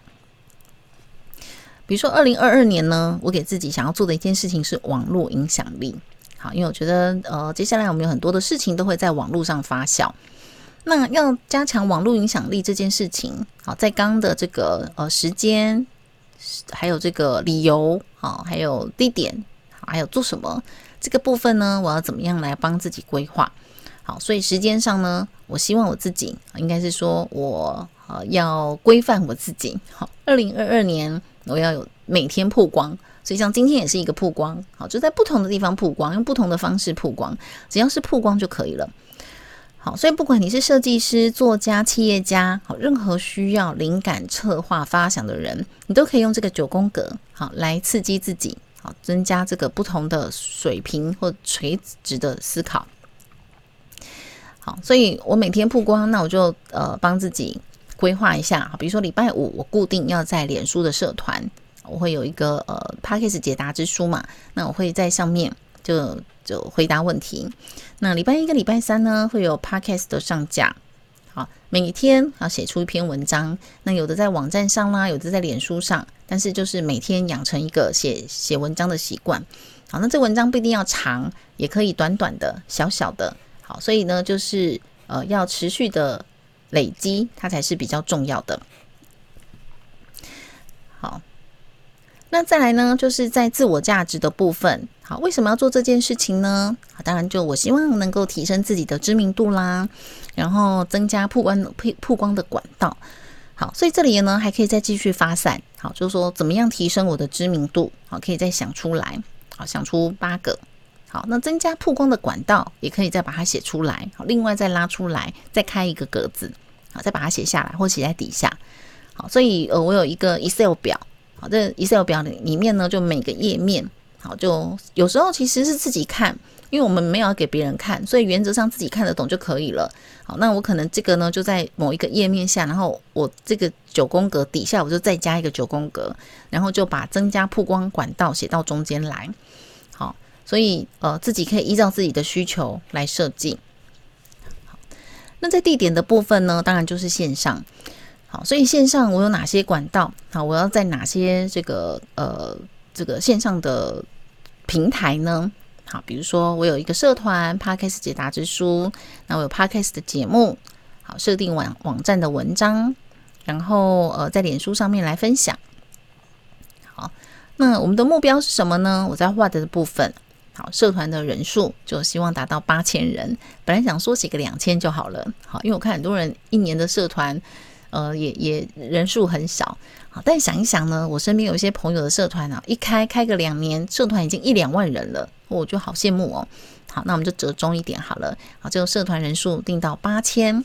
Speaker 2: 比如说，二零二二年呢，我给自己想要做的一件事情是网络影响力。好，因为我觉得，呃，接下来我们有很多的事情都会在网络上发酵。那要加强网络影响力这件事情，好，在刚的这个呃时间，还有这个理由，好，还有地点，还有做什么这个部分呢，我要怎么样来帮自己规划？好，所以时间上呢，我希望我自己应该是说我呃要规范我自己。好，二零二二年我要有每天曝光，所以像今天也是一个曝光。好，就在不同的地方曝光，用不同的方式曝光，只要是曝光就可以了。好，所以不管你是设计师、作家、企业家，好，任何需要灵感、策划、发想的人，你都可以用这个九宫格好来刺激自己，好，增加这个不同的水平或垂直的思考。好所以我每天曝光，那我就呃帮自己规划一下，比如说礼拜五我固定要在脸书的社团，我会有一个呃 Podcast 解答之书嘛，那我会在上面就就回答问题。那礼拜一跟礼拜三呢会有 Podcast 的上架，好，每天要写出一篇文章，那有的在网站上啦，有的在脸书上，但是就是每天养成一个写写文章的习惯。好，那这文章不一定要长，也可以短短的、小小的。好，所以呢，就是呃，要持续的累积，它才是比较重要的。好，那再来呢，就是在自我价值的部分。好，为什么要做这件事情呢？好，当然就我希望能够提升自己的知名度啦，然后增加曝光曝曝光的管道。好，所以这里呢，还可以再继续发散。好，就是说怎么样提升我的知名度？好，可以再想出来。好，想出八个。好，那增加曝光的管道也可以再把它写出来。好，另外再拉出来，再开一个格子，好，再把它写下来或写在底下。好，所以呃，我有一个 Excel 表。好，这 Excel 表里面呢，就每个页面，好，就有时候其实是自己看，因为我们没有要给别人看，所以原则上自己看得懂就可以了。好，那我可能这个呢就在某一个页面下，然后我这个九宫格底下，我就再加一个九宫格，然后就把增加曝光管道写到中间来。好所以，呃，自己可以依照自己的需求来设计。好，那在地点的部分呢，当然就是线上。好，所以线上我有哪些管道？好，我要在哪些这个呃这个线上的平台呢？好，比如说我有一个社团 p a r k a s 解答之书，那我有 p a r k a s 的节目，好，设定网网站的文章，然后呃在脸书上面来分享。好，那我们的目标是什么呢？我在画的部分，好，社团的人数就希望达到八千人，本来想说写个两千就好了，好，因为我看很多人一年的社团，呃也也人数很少。好但想一想呢，我身边有一些朋友的社团啊，一开开个两年，社团已经一两万人了，我就好羡慕哦。好，那我们就折中一点好了。好，这个社团人数定到八千。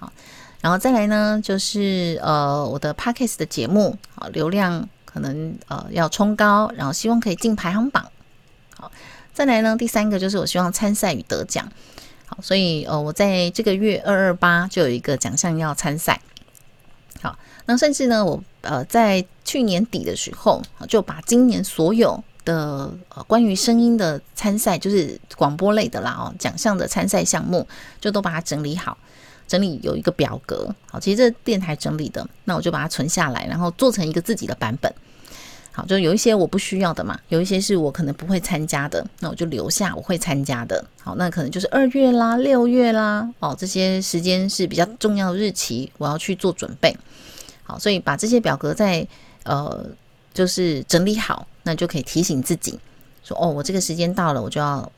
Speaker 2: 好，然后再来呢，就是呃我的 Podcast 的节目，好，流量可能呃要冲高，然后希望可以进排行榜。好，再来呢，第三个就是我希望参赛与得奖。好，所以呃我在这个月二二八就有一个奖项要参赛。那甚至呢，我呃在去年底的时候，就把今年所有的呃关于声音的参赛，就是广播类的啦哦，奖项的参赛项目，就都把它整理好，整理有一个表格。好，其实这电台整理的，那我就把它存下来，然后做成一个自己的版本。好，就有一些我不需要的嘛，有一些是我可能不会参加的，那我就留下我会参加的。好，那可能就是二月啦、六月啦，哦，这些时间是比较重要的日期，我要去做准备。所以把这些表格再呃，就是整理好，那就可以提醒自己说，哦，我这个时间到了，我就要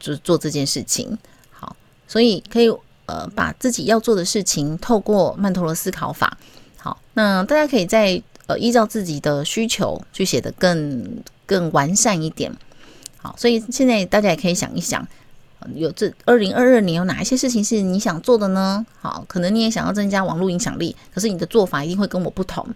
Speaker 2: 做做这件事情。好，所以可以呃，把自己要做的事情透过曼陀罗思考法。好，那大家可以在呃依照自己的需求去写得更更完善一点。好，所以现在大家也可以想一想。有这二零二二年有哪一些事情是你想做的呢？好，可能你也想要增加网络影响力，可是你的做法一定会跟我不同。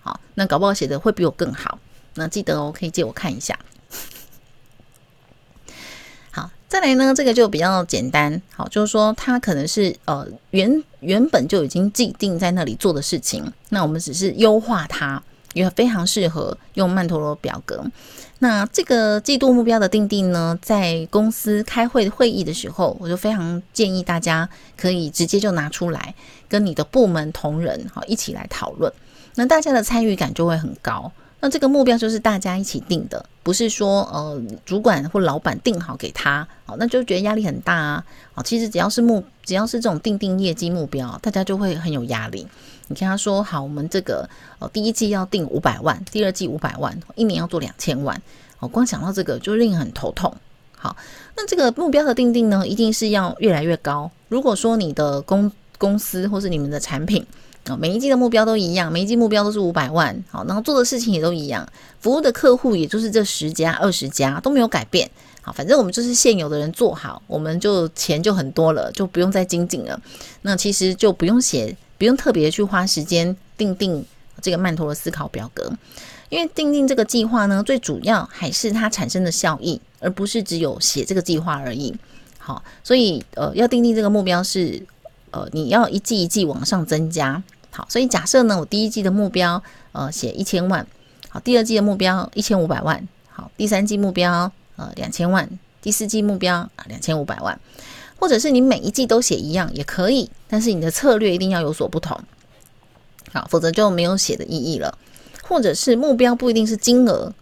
Speaker 2: 好，那搞不好写的会比我更好。那记得哦，可以借我看一下。好，再来呢，这个就比较简单。好，就是说它可能是呃原原本就已经既定在那里做的事情，那我们只是优化它。也非常适合用曼陀罗表格。那这个季度目标的定定呢，在公司开会会议的时候，我就非常建议大家可以直接就拿出来，跟你的部门同仁哈一起来讨论。那大家的参与感就会很高。那这个目标就是大家一起定的，不是说呃主管或老板定好给他，好，那就觉得压力很大啊。好，其实只要是目，只要是这种定定业绩目标，大家就会很有压力。你跟他说好，我们这个呃第一季要定五百万，第二季五百万，一年要做两千万，哦光想到这个就令人很头痛。好，那这个目标的定定呢，一定是要越来越高。如果说你的公公司或是你们的产品啊，每一季的目标都一样，每一季目标都是五百万，好，然后做的事情也都一样，服务的客户也就是这十家、二十家都没有改变，好，反正我们就是现有的人做好，我们就钱就很多了，就不用再精进了。那其实就不用写，不用特别去花时间订定这个曼陀罗思考表格，因为订定这个计划呢，最主要还是它产生的效益，而不是只有写这个计划而已。好，所以呃，要订定这个目标是呃，你要一季一季往上增加。好，所以假设呢，我第一季的目标呃写一千万，好，第二季的目标一千五百万，好，第三季目标呃两千万，第四季目标啊两千五百万，或者是你每一季都写一样也可以，但是你的策略一定要有所不同，好，否则就没有写的意义了。或者是目标不一定是金额，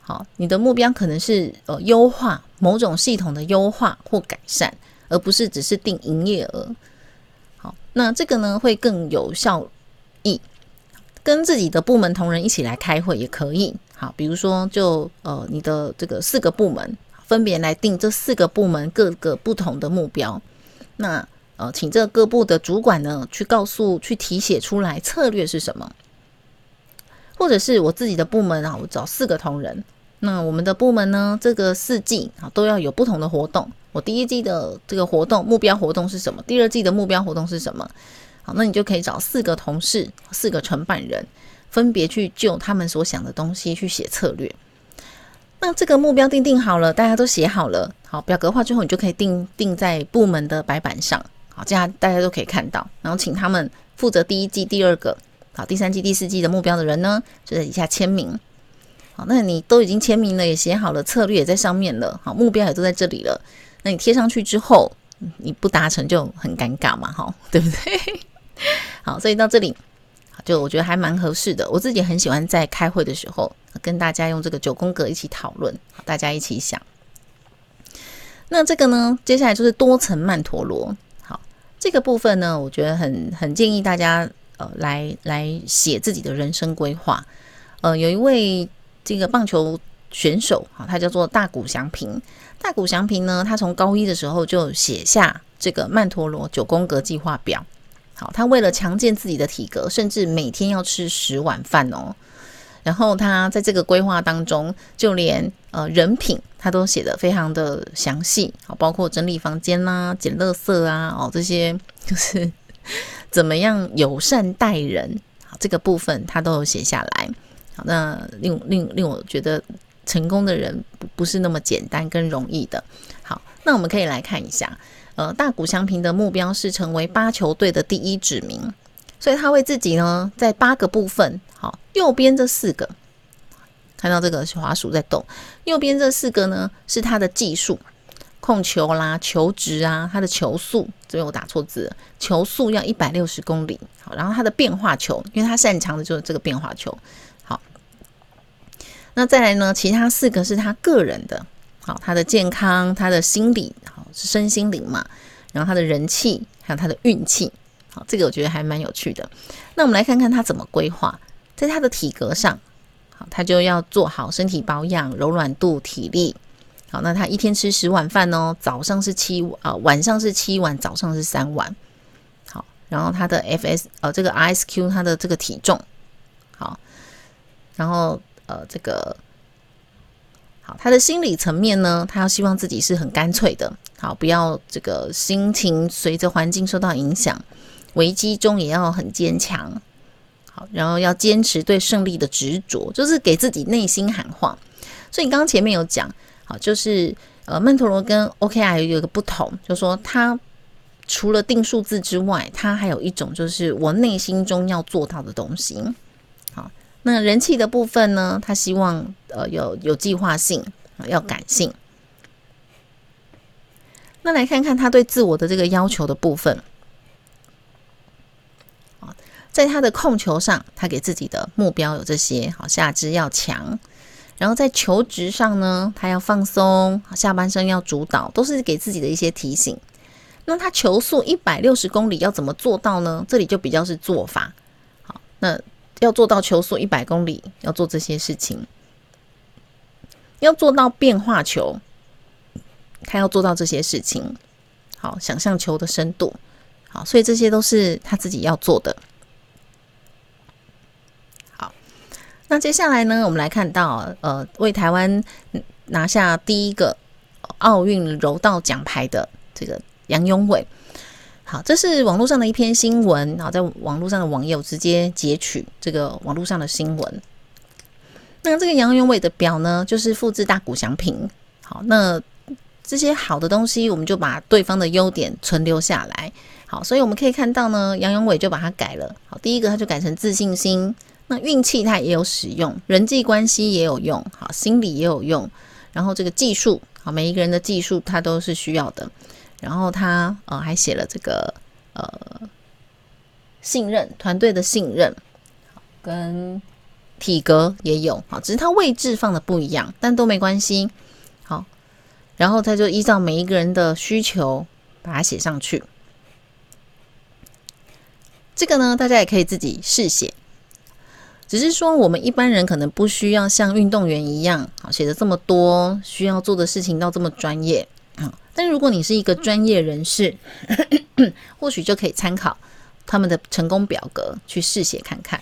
Speaker 2: 好，你的目标可能是呃优化某种系统的优化或改善，而不是只是定营业额。好，那这个呢会更有效。益跟自己的部门同仁一起来开会也可以。好，比如说就呃你的这个四个部门分别来定这四个部门各个不同的目标。那呃请这各部的主管呢去告诉去提写出来策略是什么，或者是我自己的部门啊，我找四个同仁。那我们的部门呢这个四季啊都要有不同的活动。我第一季的这个活动目标活动是什么？第二季的目标活动是什么？好，那你就可以找四个同事，四个承办人，分别去就他们所想的东西去写策略。那这个目标定定好了，大家都写好了，好，表格化之后，你就可以定定在部门的白板上，好，这样大家都可以看到。然后请他们负责第一季、第二个、好，第三季、第四季的目标的人呢，就在底下签名。好，那你都已经签名了，也写好了，策略也在上面了，好，目标也都在这里了。那你贴上去之后，你不达成就很尴尬嘛，哈，对不对？好，所以到这里就我觉得还蛮合适的。我自己很喜欢在开会的时候跟大家用这个九宫格一起讨论，大家一起想。那这个呢，接下来就是多层曼陀罗。好，这个部分呢，我觉得很很建议大家呃来来写自己的人生规划。呃，有一位这个棒球选手啊，他叫做大谷翔平。大谷翔平呢，他从高一的时候就写下这个曼陀罗九宫格计划表。好，他为了强健自己的体格，甚至每天要吃十碗饭哦。然后他在这个规划当中，就连呃人品他都写得非常的详细，好，包括整理房间啦、啊、捡垃圾啊，哦，这些就是 怎么样友善待人，好，这个部分他都有写下来。好，那令令令我觉得成功的人不不是那么简单跟容易的。好，那我们可以来看一下，呃，大谷翔平的目标是成为八球队的第一指名。所以他为自己呢，在八个部分，好，右边这四个，看到这个滑鼠在动，右边这四个呢是他的技术，控球啦、球值啊，他的球速，这边我打错字了，球速要一百六十公里，好，然后他的变化球，因为他擅长的就是这个变化球，好，那再来呢，其他四个是他个人的，好，他的健康，他的心理，是身心灵嘛，然后他的人气，还有他的运气。好，这个我觉得还蛮有趣的。那我们来看看他怎么规划，在他的体格上，好，他就要做好身体保养、柔软度、体力。好，那他一天吃十碗饭哦，早上是七啊，晚上是七碗，早上是三碗。好，然后他的 FS 呃，这个 RSQ 他的这个体重，好，然后呃这个好，他的心理层面呢，他要希望自己是很干脆的，好，不要这个心情随着环境受到影响。危机中也要很坚强，好，然后要坚持对胜利的执着，就是给自己内心喊话。所以刚刚前面有讲，好，就是呃，曼陀罗跟 OKR 有一个不同，就是说它除了定数字之外，它还有一种就是我内心中要做到的东西。好，那人气的部分呢，他希望呃有有计划性，要感性。那来看看他对自我的这个要求的部分。在他的控球上，他给自己的目标有这些：好，下肢要强；然后在球职上呢，他要放松，下半身要主导，都是给自己的一些提醒。那他球速一百六十公里要怎么做到呢？这里就比较是做法。好，那要做到球速一百公里，要做这些事情，要做到变化球，他要做到这些事情。好，想象球的深度。好，所以这些都是他自己要做的。好那接下来呢，我们来看到，呃，为台湾拿下第一个奥运柔道奖牌的这个杨勇伟。好，这是网络上的一篇新闻，好，在网络上的网友直接截取这个网络上的新闻。那这个杨勇伟的表呢，就是复制大谷祥平。好，那这些好的东西，我们就把对方的优点存留下来。好，所以我们可以看到呢，杨勇伟就把它改了。好，第一个他就改成自信心。那运气它也有使用，人际关系也有用，好，心理也有用，然后这个技术，好，每一个人的技术它都是需要的，然后他呃还写了这个呃信任团队的信任，跟体格也有，好，只是它位置放的不一样，但都没关系，然后他就依照每一个人的需求把它写上去，这个呢大家也可以自己试写。只是说，我们一般人可能不需要像运动员一样，好写的这么多，需要做的事情到这么专业啊。但如果你是一个专业人士，或许就可以参考他们的成功表格去试写看看。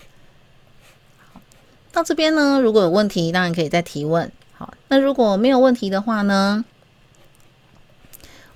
Speaker 2: 到这边呢，如果有问题，当然可以再提问。好，那如果没有问题的话呢，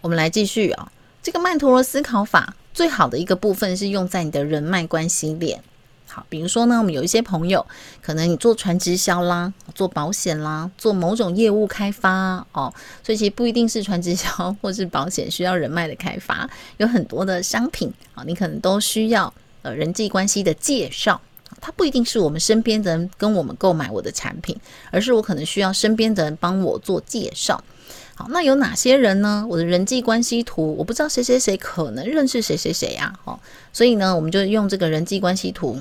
Speaker 2: 我们来继续啊。这个曼陀罗思考法最好的一个部分是用在你的人脉关系链。好，比如说呢，我们有一些朋友，可能你做传直销啦，做保险啦，做某种业务开发哦，所以其实不一定是传直销或是保险需要人脉的开发，有很多的商品啊，你可能都需要呃人际关系的介绍，它不一定是我们身边的人跟我们购买我的产品，而是我可能需要身边的人帮我做介绍。好，那有哪些人呢？我的人际关系图，我不知道谁谁谁可能认识谁谁谁呀，哦，所以呢，我们就用这个人际关系图。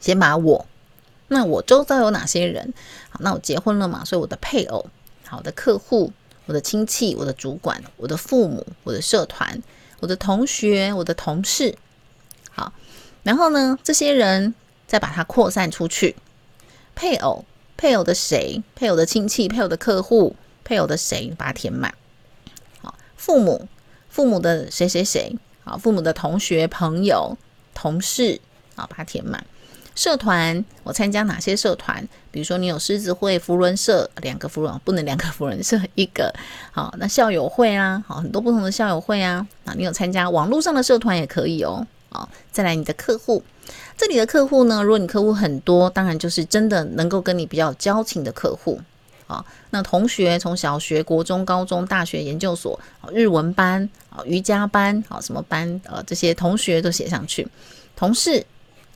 Speaker 2: 先把我，那我周遭有哪些人？好，那我结婚了嘛，所以我的配偶、好的客户、我的亲戚、我的主管、我的父母、我的社团、我的同学、我的同事，好，然后呢，这些人再把它扩散出去，配偶、配偶的谁、配偶的亲戚、配偶的客户、配偶的谁，把它填满。好，父母、父母的谁谁谁，好，父母的同学、朋友、同事，好，把它填满。社团，我参加哪些社团？比如说，你有狮子会、扶轮社，两个扶轮不能两个扶轮社，一个好。那校友会啊，好，很多不同的校友会啊。啊，你有参加网络上的社团也可以哦。好，再来你的客户，这里的客户呢，如果你客户很多，当然就是真的能够跟你比较交情的客户。啊，那同学从小学、国中、高中、大学、研究所，日文班、啊瑜伽班，啊什么班？呃，这些同学都写上去。同事，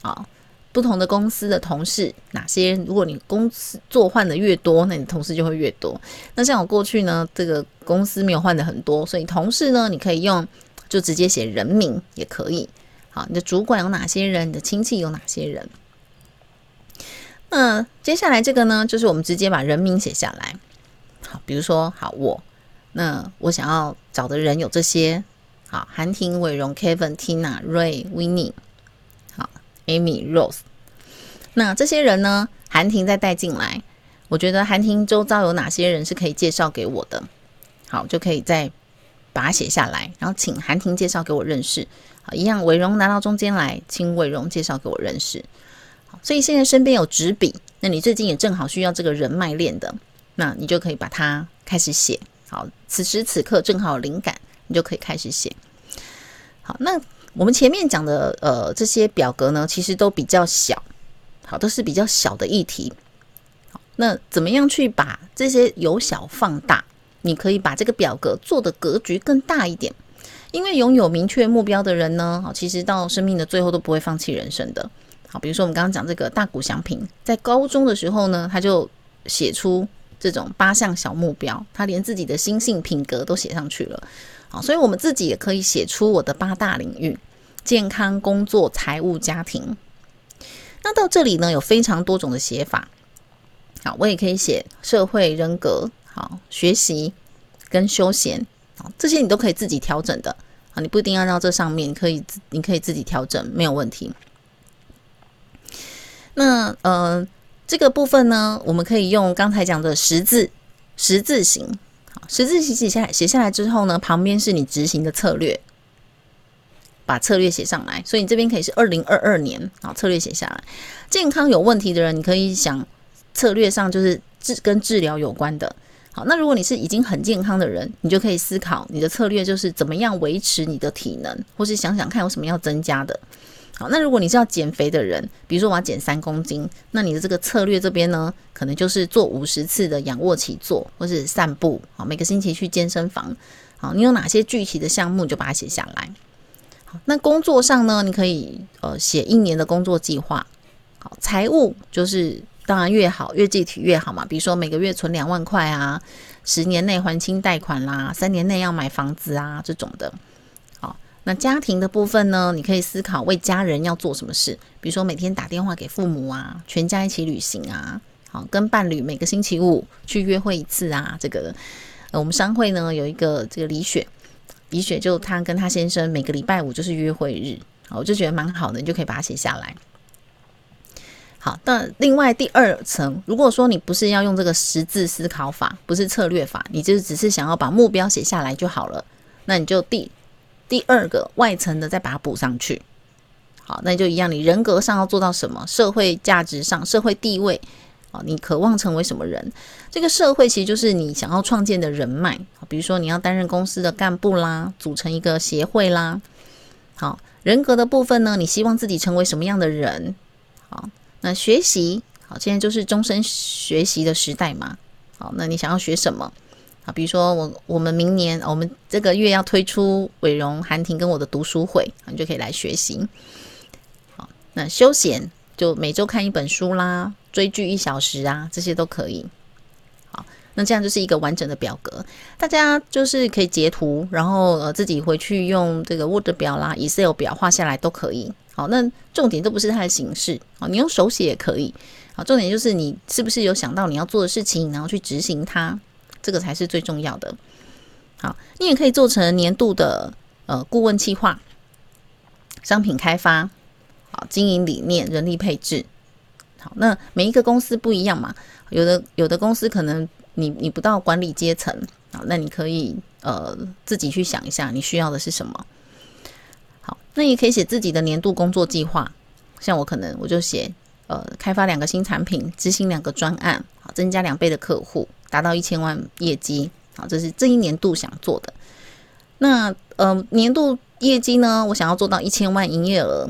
Speaker 2: 啊。不同的公司的同事，哪些？如果你公司做换的越多，那你同事就会越多。那像我过去呢，这个公司没有换的很多，所以同事呢，你可以用就直接写人名也可以。好，你的主管有哪些人？你的亲戚有哪些人？那接下来这个呢，就是我们直接把人名写下来。好，比如说，好我，那我想要找的人有这些。好，韩婷、伟荣、Kevin、Tina、Ray、Winnie 好。Amy Rose，那这些人呢？韩婷再带进来，我觉得韩婷周遭有哪些人是可以介绍给我的？好，就可以再把它写下来，然后请韩婷介绍给我认识。好，一样，伟荣拿到中间来，请伟荣介绍给我认识。所以现在身边有纸笔，那你最近也正好需要这个人脉链的，那你就可以把它开始写。好，此时此刻正好灵感，你就可以开始写。好，那。我们前面讲的呃这些表格呢，其实都比较小，好，都是比较小的议题。好，那怎么样去把这些由小放大？你可以把这个表格做的格局更大一点，因为拥有明确目标的人呢，好，其实到生命的最后都不会放弃人生的。好，比如说我们刚刚讲这个大谷祥平，在高中的时候呢，他就写出这种八项小目标，他连自己的心性品格都写上去了。好，所以我们自己也可以写出我的八大领域。健康、工作、财务、家庭。那到这里呢，有非常多种的写法。好，我也可以写社会、人格、好学习跟休闲。好，这些你都可以自己调整的。啊，你不一定要到这上面，可以你可以自己调整，没有问题。那呃，这个部分呢，我们可以用刚才讲的十字十字形。好，十字形写下来，写下来之后呢，旁边是你执行的策略。把策略写上来，所以你这边可以是二零二二年啊，策略写下来。健康有问题的人，你可以想策略上就是治跟治疗有关的。好，那如果你是已经很健康的人，你就可以思考你的策略就是怎么样维持你的体能，或是想想看有什么要增加的。好，那如果你是要减肥的人，比如说我要减三公斤，那你的这个策略这边呢，可能就是做五十次的仰卧起坐，或是散步。好，每个星期去健身房。好，你有哪些具体的项目，就把它写下来。好那工作上呢，你可以呃写一年的工作计划。好，财务就是当然越好越具体越好嘛。比如说每个月存两万块啊，十年内还清贷款啦，三年内要买房子啊这种的。那家庭的部分呢，你可以思考为家人要做什么事，比如说每天打电话给父母啊，全家一起旅行啊，好，跟伴侣每个星期五去约会一次啊。这个呃我们商会呢有一个这个李雪。李雪就她跟她先生每个礼拜五就是约会日，好，我就觉得蛮好的，你就可以把它写下来。好，那另外第二层，如果说你不是要用这个十字思考法，不是策略法，你就只是想要把目标写下来就好了，那你就第第二个外层的再把它补上去。好，那就一样，你人格上要做到什么？社会价值上，社会地位。你渴望成为什么人？这个社会其实就是你想要创建的人脉。比如说你要担任公司的干部啦，组成一个协会啦。好，人格的部分呢，你希望自己成为什么样的人？好，那学习，好，现在就是终身学习的时代嘛。好，那你想要学什么？啊，比如说我我们明年我们这个月要推出伟荣、韩婷跟我的读书会，你就可以来学习。好，那休闲就每周看一本书啦。追剧一小时啊，这些都可以。好，那这样就是一个完整的表格，大家就是可以截图，然后呃自己回去用这个 Word 表啦、Excel 表画下来都可以。好，那重点都不是它的形式，啊，你用手写也可以。好，重点就是你是不是有想到你要做的事情，然后去执行它，这个才是最重要的。好，你也可以做成年度的呃顾问计划、商品开发、好经营理念、人力配置。好，那每一个公司不一样嘛，有的有的公司可能你你不到管理阶层，好，那你可以呃自己去想一下你需要的是什么。好，那也可以写自己的年度工作计划，像我可能我就写。呃，开发两个新产品，执行两个专案，好，增加两倍的客户，达到一千万业绩，好，这是这一年度想做的。那呃，年度业绩呢，我想要做到一千万营业额，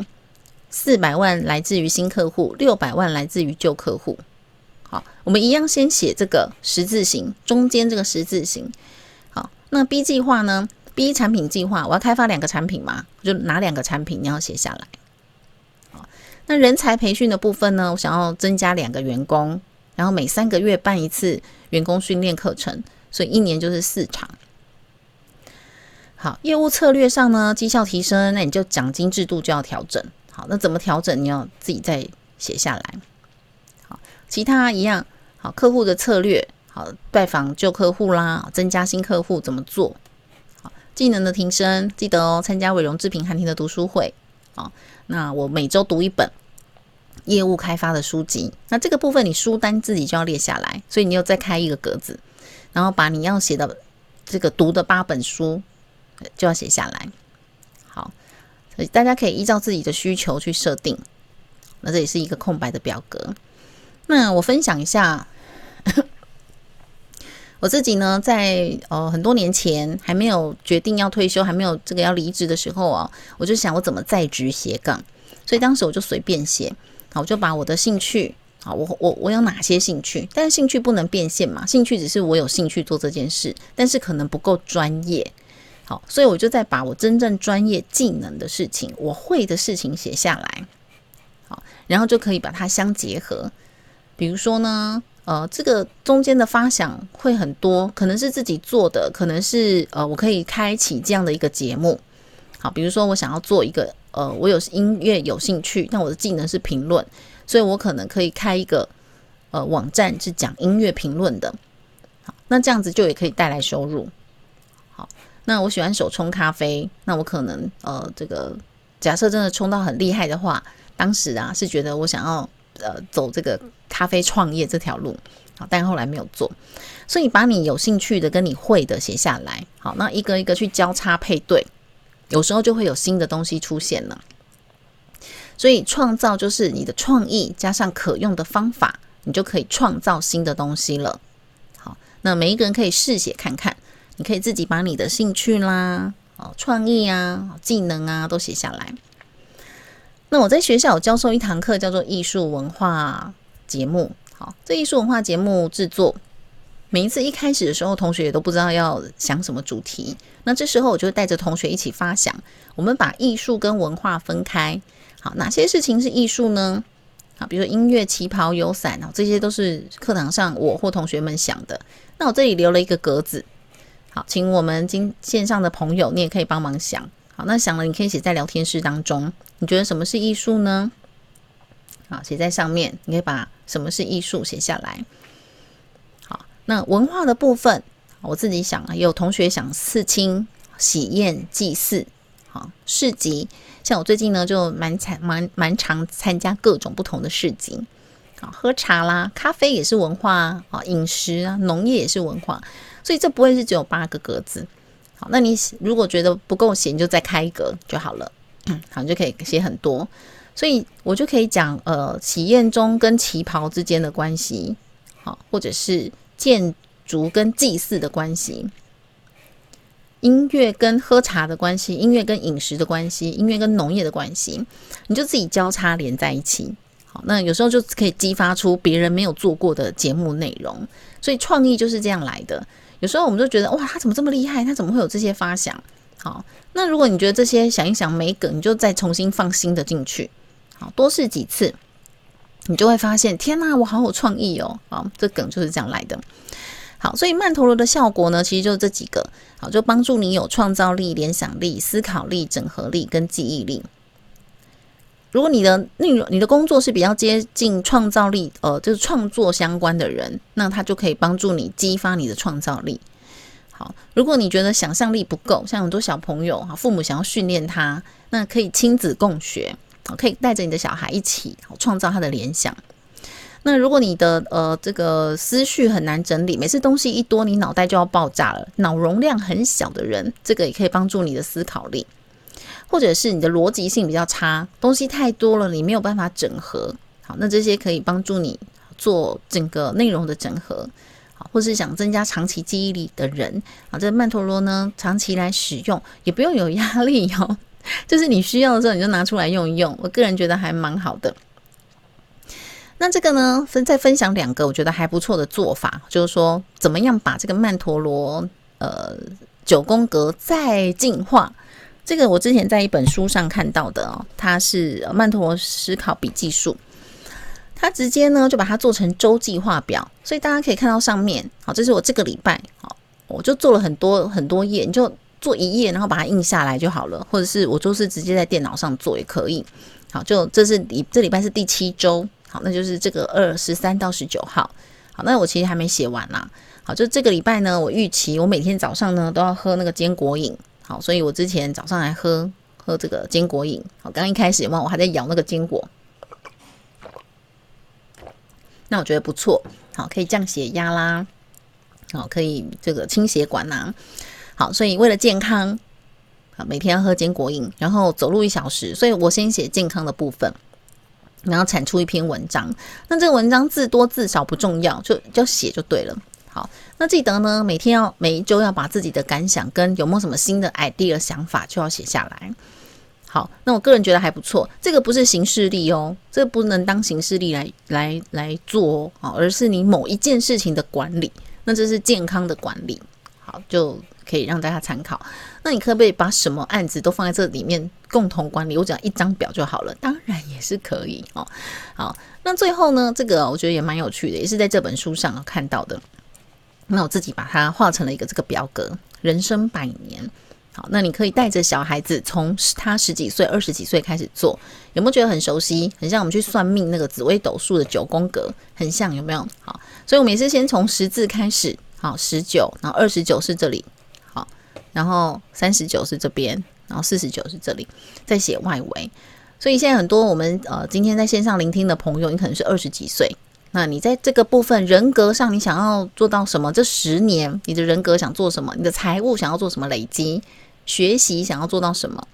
Speaker 2: 四百万来自于新客户，六百万来自于旧客户。好，我们一样先写这个十字形，中间这个十字形。好，那 B 计划呢？B 产品计划，我要开发两个产品嘛，就哪两个产品你要写下来。那人才培训的部分呢？我想要增加两个员工，然后每三个月办一次员工训练课程，所以一年就是四场。好，业务策略上呢，绩效提升，那你就奖金制度就要调整。好，那怎么调整？你要自己再写下来。好，其他一样。好，客户的策略，好，拜访旧客户啦，增加新客户怎么做？好，技能的提升，记得哦，参加伟荣制品涵婷的读书会。好。那我每周读一本业务开发的书籍，那这个部分你书单自己就要列下来，所以你又再开一个格子，然后把你要写的这个读的八本书就要写下来。好，所以大家可以依照自己的需求去设定。那这也是一个空白的表格。那我分享一下。我自己呢，在呃很多年前还没有决定要退休，还没有这个要离职的时候啊，我就想我怎么在职斜杠，所以当时我就随便写，好，我就把我的兴趣，好，我我我有哪些兴趣，但是兴趣不能变现嘛，兴趣只是我有兴趣做这件事，但是可能不够专业，好，所以我就在把我真正专业技能的事情，我会的事情写下来，好，然后就可以把它相结合，比如说呢。呃，这个中间的发想会很多，可能是自己做的，可能是呃，我可以开启这样的一个节目。好，比如说我想要做一个呃，我有音乐有兴趣，但我的技能是评论，所以我可能可以开一个呃网站是讲音乐评论的。好，那这样子就也可以带来收入。好，那我喜欢手冲咖啡，那我可能呃，这个假设真的冲到很厉害的话，当时啊是觉得我想要。呃，走这个咖啡创业这条路，好，但后来没有做。所以把你有兴趣的跟你会的写下来，好，那一个一个去交叉配对，有时候就会有新的东西出现了。所以创造就是你的创意加上可用的方法，你就可以创造新的东西了。好，那每一个人可以试写看看，你可以自己把你的兴趣啦、哦，创意啊、技能啊都写下来。那我在学校有教授一堂课，叫做艺术文化节目。好，这艺术文化节目制作，每一次一开始的时候，同学也都不知道要想什么主题。那这时候我就带着同学一起发想，我们把艺术跟文化分开。好，哪些事情是艺术呢？好，比如说音乐、旗袍、有伞，这些都是课堂上我或同学们想的。那我这里留了一个格子，好，请我们今线上的朋友，你也可以帮忙想。好，那想了，你可以写在聊天室当中。你觉得什么是艺术呢？好，写在上面。你可以把什么是艺术写下来。那文化的部分，我自己想，有同学想刺青、喜宴、祭祀，好，市集。像我最近呢，就蛮参蛮蛮常参加各种不同的市集。好，喝茶啦，咖啡也是文化啊，饮食啊，农业也是文化。所以这不会是只有八个格子。好，那你如果觉得不够写，你就再开一格就好了。嗯好，你就可以写很多，所以我就可以讲呃，喜宴中跟旗袍之间的关系，好，或者是建筑跟祭祀的关系，音乐跟喝茶的关系，音乐跟饮食的关系，音乐跟农业的关系，你就自己交叉连在一起。好，那有时候就可以激发出别人没有做过的节目内容，所以创意就是这样来的。有时候我们就觉得哇，他怎么这么厉害？他怎么会有这些发想？好，那如果你觉得这些想一想没梗，你就再重新放新的进去。好，多试几次，你就会发现，天哪，我好有创意哦！好，这梗就是这样来的。好，所以曼陀罗的效果呢，其实就是这几个，好，就帮助你有创造力、联想力、思考力、整合力跟记忆力。如果你的内容、你的工作是比较接近创造力，呃，就是创作相关的人，那他就可以帮助你激发你的创造力。好，如果你觉得想象力不够，像很多小朋友哈，父母想要训练他，那可以亲子共学，可以带着你的小孩一起创造他的联想。那如果你的呃这个思绪很难整理，每次东西一多，你脑袋就要爆炸了，脑容量很小的人，这个也可以帮助你的思考力。或者是你的逻辑性比较差，东西太多了，你没有办法整合。好，那这些可以帮助你做整个内容的整合。好，或是想增加长期记忆力的人，啊，这曼陀罗呢，长期来使用也不用有压力哦，就是你需要的时候你就拿出来用一用。我个人觉得还蛮好的。那这个呢，分再分享两个我觉得还不错的做法，就是说怎么样把这个曼陀罗呃九宫格再进化。这个我之前在一本书上看到的哦，它是《曼陀罗思考笔记术》，它直接呢就把它做成周计划表，所以大家可以看到上面，好，这是我这个礼拜，好，我就做了很多很多页，你就做一页，然后把它印下来就好了，或者是我就是直接在电脑上做也可以，好，就这是礼这礼拜是第七周，好，那就是这个二十三到十九号，好，那我其实还没写完啦，好，就这个礼拜呢，我预期我每天早上呢都要喝那个坚果饮。好，所以我之前早上来喝喝这个坚果饮。好，刚刚一开始嘛，我还在咬那个坚果，那我觉得不错。好，可以降血压啦，好，可以这个清血管呐、啊。好，所以为了健康，好，每天要喝坚果饮，然后走路一小时。所以我先写健康的部分，然后产出一篇文章。那这个文章字多字少不重要，就就写就对了。好，那记得呢，每天要每一周要把自己的感想跟有没有什么新的 idea 想法就要写下来。好，那我个人觉得还不错，这个不是行事历哦，这不能当行事历来来来做哦，而是你某一件事情的管理，那这是健康的管理。好，就可以让大家参考。那你可不可以把什么案子都放在这里面共同管理？我只要一张表就好了，当然也是可以哦。好，那最后呢，这个我觉得也蛮有趣的，也是在这本书上看到的。那我自己把它画成了一个这个表格，人生百年。好，那你可以带着小孩子从他十几岁、二十几岁开始做，有没有觉得很熟悉？很像我们去算命那个紫微斗数的九宫格，很像有没有？好，所以我们也是先从十字开始，好，十九，然后二十九是这里，然后三十九是这边，然后四十九是这里，再写外围。所以现在很多我们呃今天在线上聆听的朋友，你可能是二十几岁。那你在这个部分人格上，你想要做到什么？这十年你的人格想做什么？你的财务想要做什么累积？学习想要做到什么？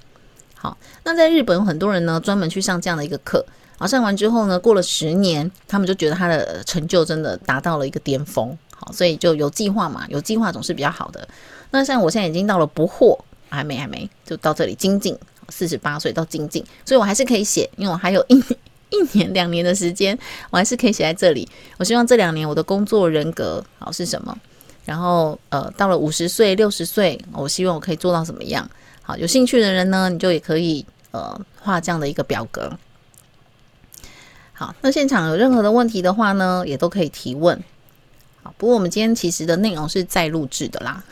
Speaker 2: 好，那在日本有很多人呢，专门去上这样的一个课，好，上完之后呢，过了十年，他们就觉得他的成就真的达到了一个巅峰。好，所以就有计划嘛，有计划总是比较好的。那像我现在已经到了不惑，还没还没，就到这里精进，四十八岁到精进，所以我还是可以写，因为我还有一。一年两年的时间，我还是可以写在这里。我希望这两年我的工作人格好是什么？然后呃，到了五十岁、六十岁，我希望我可以做到怎么样？好，有兴趣的人呢，你就也可以呃画这样的一个表格。好，那现场有任何的问题的话呢，也都可以提问。不过我们今天其实的内容是再录制的啦，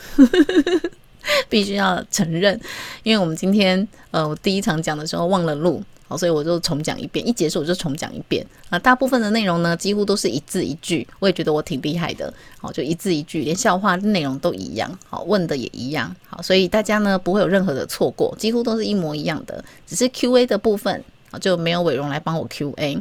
Speaker 2: 必须要承认，因为我们今天呃我第一场讲的时候忘了录。好，所以我就重讲一遍，一结束我就重讲一遍啊。大部分的内容呢，几乎都是一字一句，我也觉得我挺厉害的。好，就一字一句，连笑话内容都一样，好，问的也一样。好，所以大家呢不会有任何的错过，几乎都是一模一样的，只是 Q&A 的部分啊就没有伟荣来帮我 Q&A。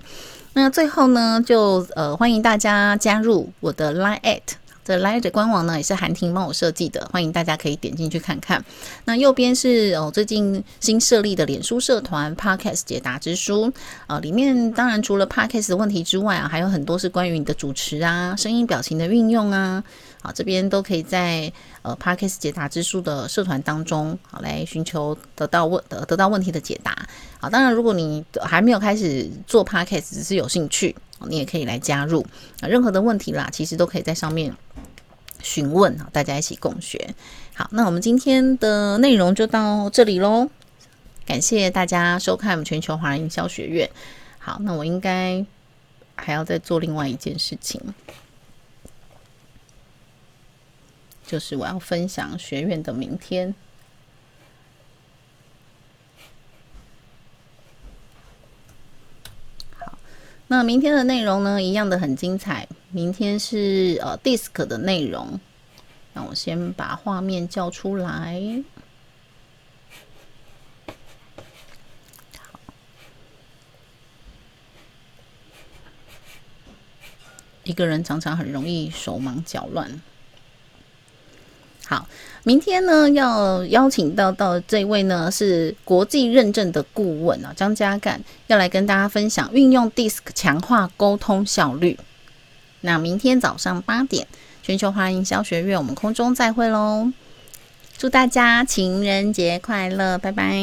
Speaker 2: 那最后呢，就呃欢迎大家加入我的 Line at。的 Line 的官网呢，也是韩婷帮我设计的，欢迎大家可以点进去看看。那右边是哦，最近新设立的脸书社团 Podcast 解答之书啊、呃，里面当然除了 Podcast 的问题之外啊，还有很多是关于你的主持啊、声音表情的运用啊，好，这边都可以在呃 Podcast 解答之书的社团当中好来寻求得到问得得到问题的解答。好，当然如果你还没有开始做 Podcast，只是有兴趣。你也可以来加入，任何的问题啦，其实都可以在上面询问，大家一起共学。好，那我们今天的内容就到这里喽，感谢大家收看全球华人营销学院。好，那我应该还要再做另外一件事情。就是我要分享学院的明天。好，那明天的内容呢，一样的很精彩。明天是呃 DISC 的内容，那我先把画面叫出来。一个人常常很容易手忙脚乱。好，明天呢要邀请到到这位呢是国际认证的顾问啊，张家干要来跟大家分享运用 DISC 强化沟通效率。那明天早上八点，全球华营销学院，我们空中再会喽！祝大家情人节快乐，拜拜。